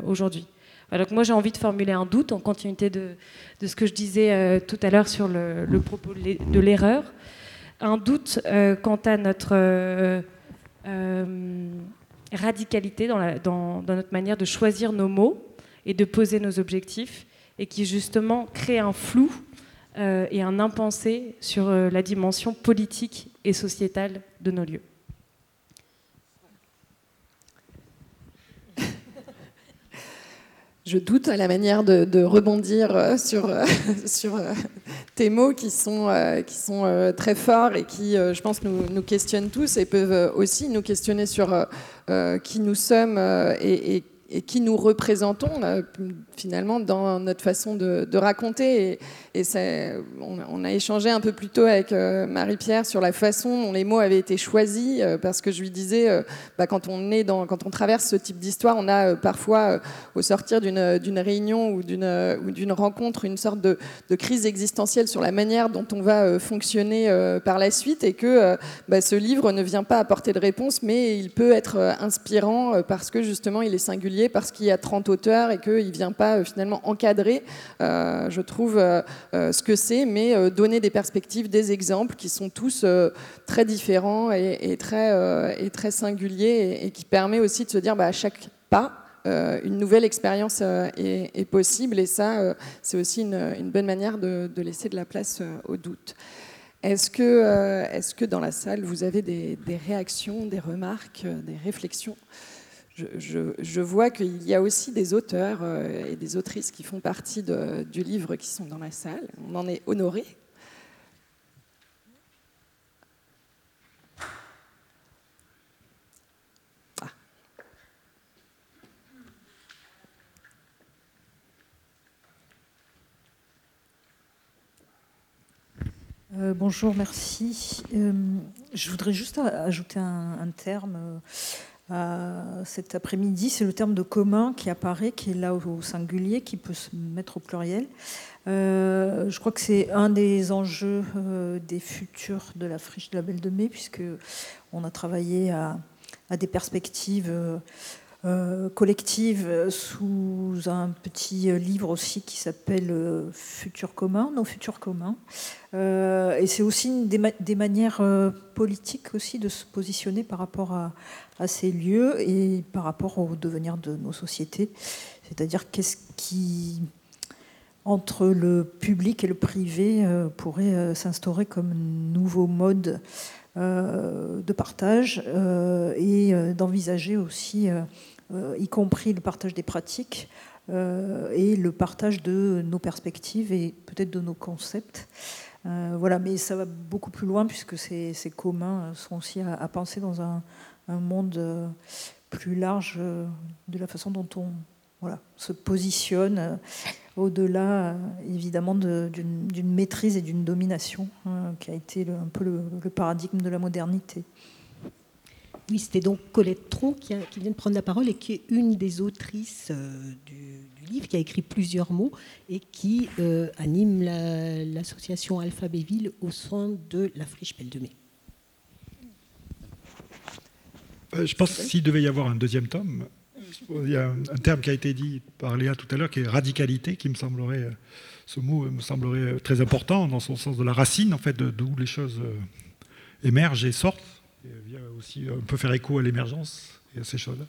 aujourd'hui. donc moi j'ai envie de formuler un doute en continuité de, ce que je disais tout à l'heure sur le, propos de l'erreur. Un doute quant à notre radicalité dans, notre manière de choisir nos mots et de poser nos objectifs, et qui justement crée un flou euh, et un impensé sur euh, la dimension politique et sociétale de nos lieux. je doute à la manière de, rebondir euh, sur, euh, (laughs) euh, tes mots qui sont, qui sont très forts et qui, je pense, nous, nous, questionnent tous et peuvent aussi nous questionner sur qui nous sommes et, et et qui nous représentons finalement dans notre façon de, raconter. Et, on, a échangé un peu plus tôt avec euh, Marie-Pierre sur la façon dont les mots avaient été choisis, euh, parce que je lui disais, euh, bah, quand, on est quand on traverse ce type d'histoire, on a parfois, au sortir d'une réunion ou d'une rencontre, une sorte de, crise existentielle sur la manière dont on va fonctionner par la suite, et que bah, ce livre ne vient pas apporter de réponse, mais il peut être inspirant parce que justement il est singulier parce qu'il y a 30 auteurs et qu'il ne vient pas euh, finalement encadrer, euh, je trouve, euh, ce que c'est, mais donner des perspectives, des exemples qui sont tous très différents et, très, singuliers et, qui permet aussi de se dire bah, à chaque pas, une nouvelle expérience est, possible et ça, c'est aussi une, bonne manière de, laisser de la place au doute. Est-ce que, est que dans la salle, vous avez des réactions, des remarques, des réflexions? Je, vois qu'il y a aussi des auteurs euh, et des autrices qui font partie du livre qui sont dans la salle. On en est honoré. Ah. Euh, bonjour, merci. Euh, je voudrais juste ajouter un terme euh, cet après-midi, c'est le terme de commun qui apparaît, qui est là au, singulier, qui peut se mettre au pluriel. Euh, je crois que c'est un des enjeux euh, des futurs de la friche de la Belle de Mai, puisque on a travaillé à, des perspectives collectives sous un petit livre aussi qui s'appelle Futur commun, nos futurs communs. et c'est aussi des, des manières politiques aussi de se positionner par rapport à, à ces lieux et par rapport au devenir de nos sociétés. C'est-à-dire qu'est-ce qui, entre le public et le privé, euh, pourrait euh, s'instaurer comme nouveau mode euh, de partage et d'envisager aussi, y compris le partage des pratiques et le partage de nos perspectives et peut-être de nos concepts. voilà, mais ça va beaucoup plus loin puisque ces, communs sont aussi à penser dans un, un monde plus large de la façon dont on voilà, se positionne au-delà évidemment d'une maîtrise et d'une domination hein, qui a été un peu le, paradigme de la modernité. Oui, c'était donc Colette Tron qui, vient de prendre la parole et qui est une des autrices du, livre, qui a écrit plusieurs mots et qui anime l'association Alphabéville au sein de la Friche Belle de Mai. Euh, je pense s'il devait y avoir un deuxième tome, il y a un, terme qui a été dit par Léa tout à l'heure, qui est radicalité, qui me semblerait, euh, ce mot me semblerait très important dans son sens de la racine, en fait, d'où les choses euh, émergent et sortent. Et aussi, on peut faire écho à l'émergence et à ces choses-là.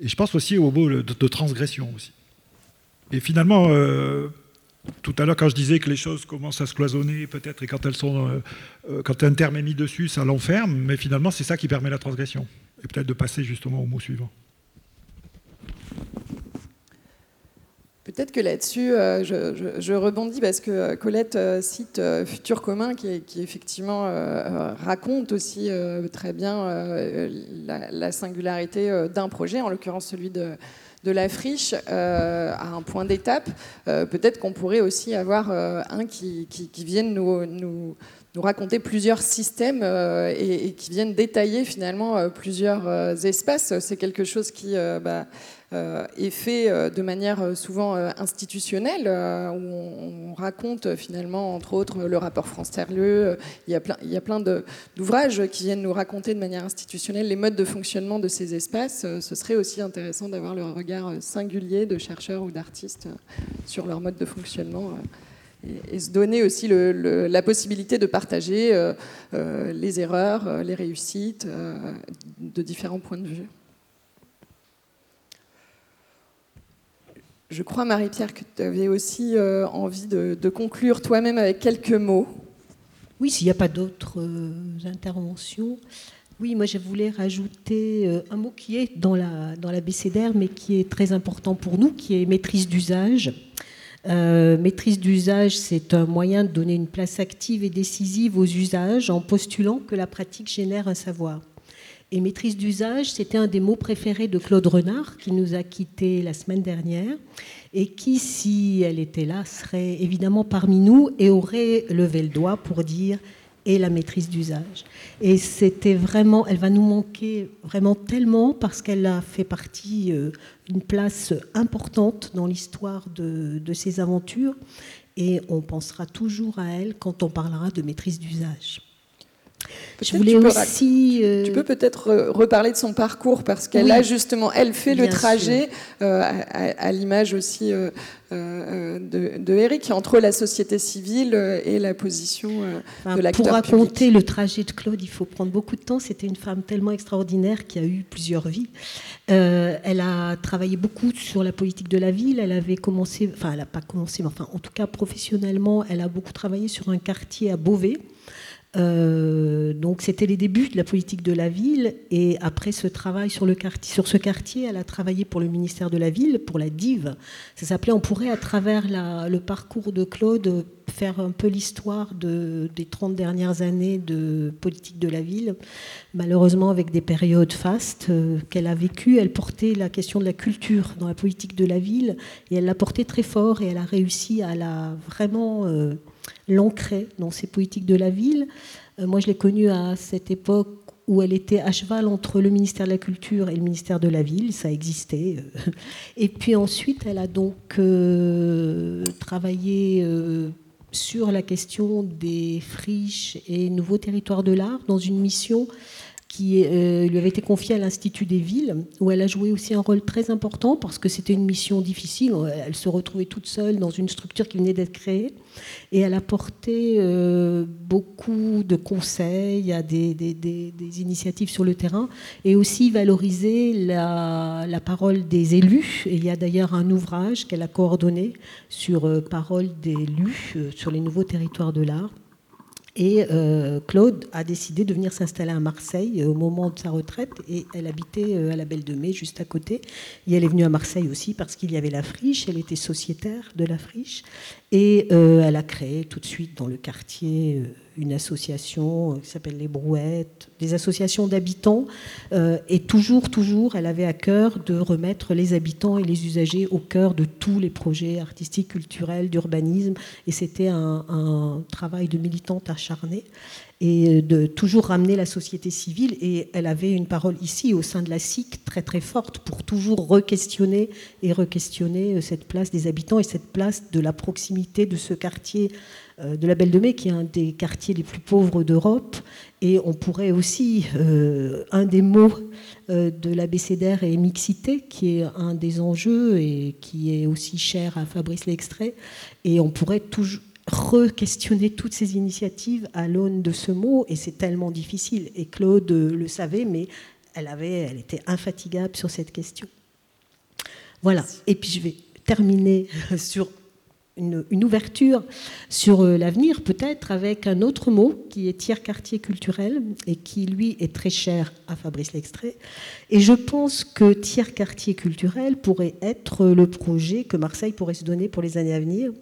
Et je pense aussi au mot de, transgression aussi. Et finalement, tout à l'heure, quand je disais que les choses commencent à se cloisonner, peut-être, et quand un terme est mis dessus, ça l'enferme, mais finalement, c'est ça qui permet la transgression et peut-être de passer justement au mot suivant. Peut-être que là-dessus, euh, je, rebondis parce que euh, Colette euh, cite Futur commun, qui, effectivement raconte aussi très bien la, singularité d'un projet, en l'occurrence celui de, la friche à un point d'étape, peut-être qu'on pourrait aussi avoir un qui, qui, vienne nous, raconter plusieurs systèmes et, qui viennent détailler finalement plusieurs espaces. C'est quelque chose qui... Bah, est fait euh, de manière euh, souvent institutionnelle, où on, raconte finalement, entre autres, le rapport France-Terlieu. Il y a plein, il y a plein d'ouvrages qui viennent nous raconter de manière institutionnelle les modes de fonctionnement de ces espaces. Ce serait aussi intéressant d'avoir le regard singulier de chercheurs ou d'artistes sur leur mode de fonctionnement et, se donner aussi la possibilité de partager les erreurs, les réussites de différents points de vue. Je crois, Marie-Pierre, que tu avais aussi euh, envie de, conclure toi-même avec quelques mots. Oui, s'il n'y a pas d'autres euh, interventions. Oui, moi je voulais rajouter euh, un mot qui est dans la, dans la BCDR, mais qui est très important pour nous, qui est maîtrise d'usage. maîtrise d'usage, c'est un moyen de donner une place active et décisive aux usages en postulant que la pratique génère un savoir. Et maîtrise d'usage, c'était un des mots préférés de Claude Renard, qui nous a quittés la semaine dernière, et qui, si elle était là, serait évidemment parmi nous et aurait levé le doigt pour dire et la maîtrise d'usage. Et c'était vraiment, elle va nous manquer vraiment tellement parce qu'elle a fait partie euh, d'une place importante dans l'histoire de, de ces aventures et on pensera toujours à elle quand on parlera de maîtrise d'usage. Je voulais tu aussi. Peux, Tu peux peut-être reparler de son parcours parce qu'elle a justement, elle fait le trajet euh, à, l'image aussi euh, euh, de, Eric entre la société civile et la position de l'acteur Pour raconter le trajet de Claude, il faut prendre beaucoup de temps. C'était une femme tellement extraordinaire qui a eu plusieurs vies. elle a travaillé beaucoup sur la politique de la ville. Elle avait commencé, enfin, elle n'a pas commencé, mais enfin, en tout cas professionnellement, elle a beaucoup travaillé sur un quartier à Beauvais. Euh, donc c'était les débuts de la politique de la ville et après ce travail sur, le quartier, sur ce quartier, elle a travaillé pour le ministère de la ville, pour la DIV. Ça s'appelait, on pourrait à travers le parcours de Claude faire un peu l'histoire de, des 30 dernières années de politique de la ville. Malheureusement avec des périodes fastes euh, qu'elle a vécues, elle portait la question de la culture dans la politique de la ville et elle l'a portée très fort et elle a réussi à la vraiment... Euh, l'ancrer dans ses politiques de la ville. Euh, moi, je l'ai connue à cette époque où elle était à cheval entre le ministère de la Culture et le ministère de la Ville, ça existait. Euh. Et puis ensuite, elle a donc euh, travaillé sur la question des friches et nouveaux territoires de l'art dans une mission qui euh, lui avait été confiée à l'Institut des villes, où elle a joué aussi un rôle très important parce que c'était une mission difficile. Elle se retrouvait toute seule dans une structure qui venait d'être créée et elle a porté euh, beaucoup de conseils à des, initiatives sur le terrain et aussi valorisé la, parole des élus. Il y a d'ailleurs un ouvrage qu'elle a coordonné sur euh, parole d'élus sur les nouveaux territoires de l'art. Et euh, Claude a décidé de venir s'installer à Marseille euh, au moment de sa retraite. Et elle habitait euh, à la Belle de Mai, juste à côté. Et elle est venue à Marseille aussi parce qu'il y avait la friche. Elle était sociétaire de la friche. Et elle a créé tout de suite dans le quartier une association euh, qui s'appelle Les Brouettes, des associations d'habitants. Euh, et toujours, toujours, elle avait à cœur de remettre les habitants et les usagers au cœur de tous les projets artistiques, culturels, d'urbanisme. Et c'était un, un, travail de militante acharnée et de toujours ramener la société civile. Et elle avait une parole ici, au sein de la SIC, très très forte pour toujours re-questionner et re-questionner euh, cette place des habitants et cette place de la proximité de ce quartier euh, de la Belle de Mai, qui est un des quartiers les plus pauvres d'Europe. Et on pourrait aussi, euh, un des mots de l'abécédaire est mixité, qui est un des enjeux et qui est aussi cher à Fabrice L'extrait. Et on pourrait toujours re-questionner toutes ces initiatives à l'aune de ce mot, et c'est tellement difficile. Et Claude le savait, mais elle, avait, elle était infatigable sur cette question. Voilà. Et puis je vais terminer (laughs) sur une, ouverture sur euh, l'avenir, peut-être avec un autre mot qui est tiers-quartier culturel et qui, lui, est très cher à Fabrice Lextrait. Et je pense que tiers-quartier culturel pourrait être le projet que Marseille pourrait se donner pour les années à venir.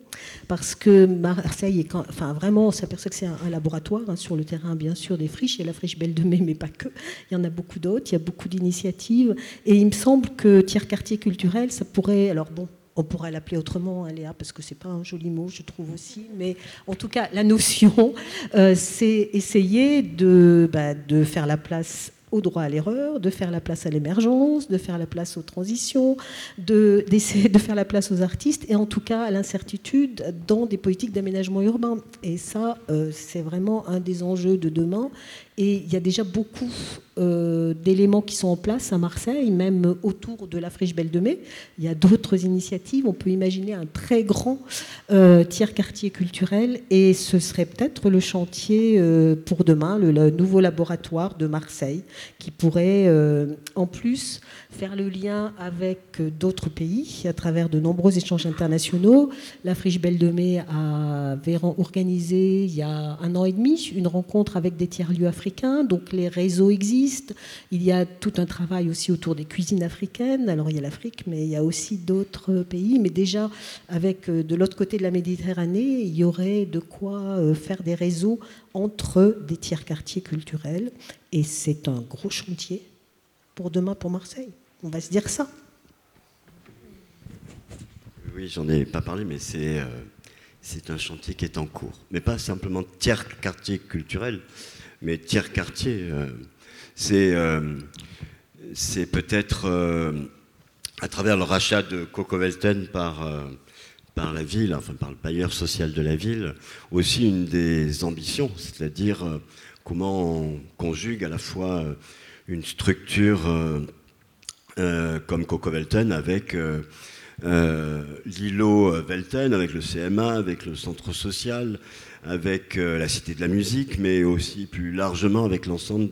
Parce que Marseille est enfin vraiment, on s'aperçoit que c'est un, laboratoire hein, sur le terrain, bien sûr, des friches. Il y a la friche Belle de Mai, mais pas que. Il y en a beaucoup d'autres. Il y a beaucoup d'initiatives. Et il me semble que tiers-quartier culturel, ça pourrait. Alors bon, on pourrait l'appeler autrement, hein, Léa, parce que c'est pas un joli mot, je trouve aussi. Mais en tout cas, la notion, euh, c'est essayer de, bah, de faire la place au droit à l'erreur, de faire la place à l'émergence, de faire la place aux transitions, d'essayer de, faire la place aux artistes et en tout cas à l'incertitude dans des politiques d'aménagement urbain. Et ça, euh, c'est vraiment un des enjeux de demain. Et il y a déjà beaucoup euh, d'éléments qui sont en place à Marseille, même autour de la friche Belle de Mai. Il y a d'autres initiatives. On peut imaginer un très grand euh, tiers-quartier culturel et ce serait peut-être le chantier euh, pour demain, le, nouveau laboratoire de Marseille, qui pourrait en plus faire le lien avec d'autres pays à travers de nombreux échanges internationaux. La friche Belle de Mai a organisé il y a un an et demi une rencontre avec des tiers-lieux africains donc les réseaux existent. Il y a tout un travail aussi autour des cuisines africaines. Alors il y a l'Afrique, mais il y a aussi d'autres pays. Mais déjà, avec euh, de l'autre côté de la Méditerranée, il y aurait de quoi euh, faire des réseaux entre des tiers quartiers culturels. Et c'est un gros chantier pour demain pour Marseille. On va se dire ça. Oui, j'en ai pas parlé, mais c'est euh, un chantier qui est en cours. Mais pas simplement tiers quartier culturel, mais tiers quartier, euh, euh, c'est peut-être euh, à travers le rachat de Coco Velten par, par la ville, enfin par le bailleur social de la ville, aussi une des ambitions, c'est-à-dire comment on conjugue à la fois une structure comme Coco Velten avec l'îlot Velten, avec le CMA, avec le centre social, avec euh, la Cité de la musique, mais aussi plus largement avec l'ensemble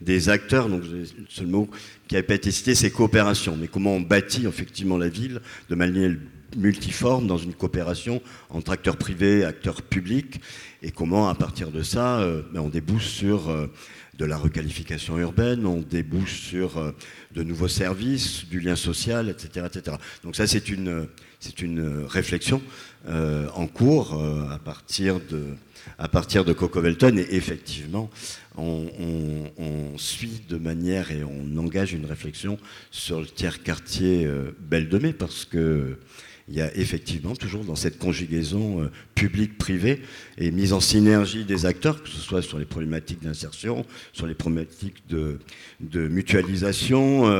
des, acteurs. Donc, le seul mot qui n'a pas été cité, c'est coopération. Mais comment on bâtit effectivement la ville de manière multiforme dans une coopération entre acteurs privés, acteurs publics, et comment à partir de ça, euh, ben, on débouche sur euh, de la requalification urbaine, on débouche sur de nouveaux services, du lien social, etc. etc. Donc ça, c'est une, c'est une réflexion euh, en cours euh, à, partir de, à partir Coco Velton. Et effectivement, on, suit de manière et on engage une réflexion sur le tiers quartier euh, Belle de parce que il y a effectivement toujours dans cette conjugaison publique-privée et mise en synergie des acteurs, que ce soit sur les problématiques d'insertion, sur les problématiques de, mutualisation,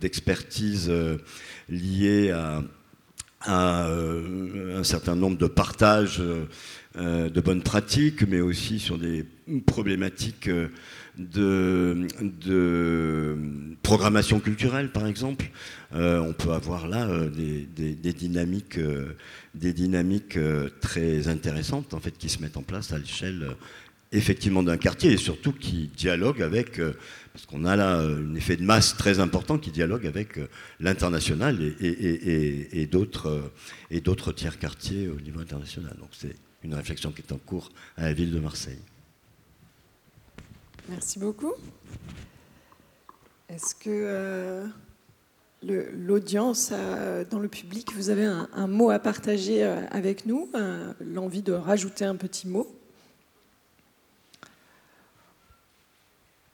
d'expertise liée à, à euh, un certain nombre de partages euh, de bonnes pratiques, mais aussi sur des problématiques euh, de, de programmation culturelle, par exemple. on peut avoir là des, dynamiques, des dynamiques très intéressantes en fait, qui se mettent en place à l'échelle effectivement d'un quartier et surtout qui dialogue avec, euh, parce qu'on a là euh, un effet de masse très important qui dialogue avec euh, l'international et, et, d'autres tiers quartiers au niveau international. Donc c'est une réflexion qui est en cours à la ville de Marseille. Merci beaucoup. Est-ce que l'audience, dans le public, vous avez un, un mot à partager avec nous, l'envie de rajouter un petit mot?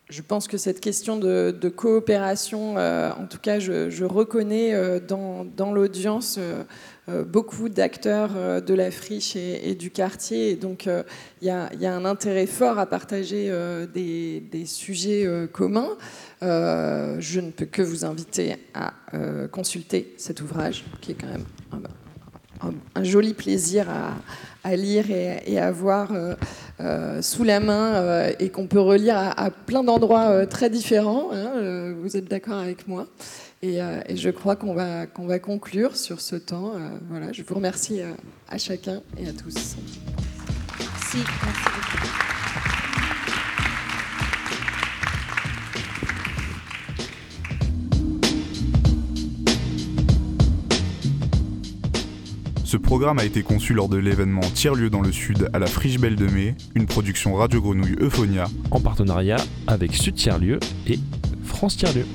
Je pense que cette question de, coopération, euh, en tout cas, je, reconnais euh, dans, l'audience euh, beaucoup d'acteurs de la friche et, du quartier. Et donc, il y, a un intérêt fort à partager des, sujets communs. je ne peux que vous inviter à consulter cet ouvrage, qui est quand même un, joli plaisir à, lire et, à voir euh, euh, sous la main euh, et qu'on peut relire à, plein d'endroits très différents. Hein, vous êtes d'accord avec moi et, je crois qu'on va, qu'on va conclure sur ce temps. voilà, je vous remercie à chacun et à tous. Merci. Ce programme a été conçu lors de l'événement Tiers-lieu dans le Sud à la Friche Belle de Mai, une production Radio Grenouille Euphonia, en partenariat avec Sud Tiers-lieu et France Tiers-lieu.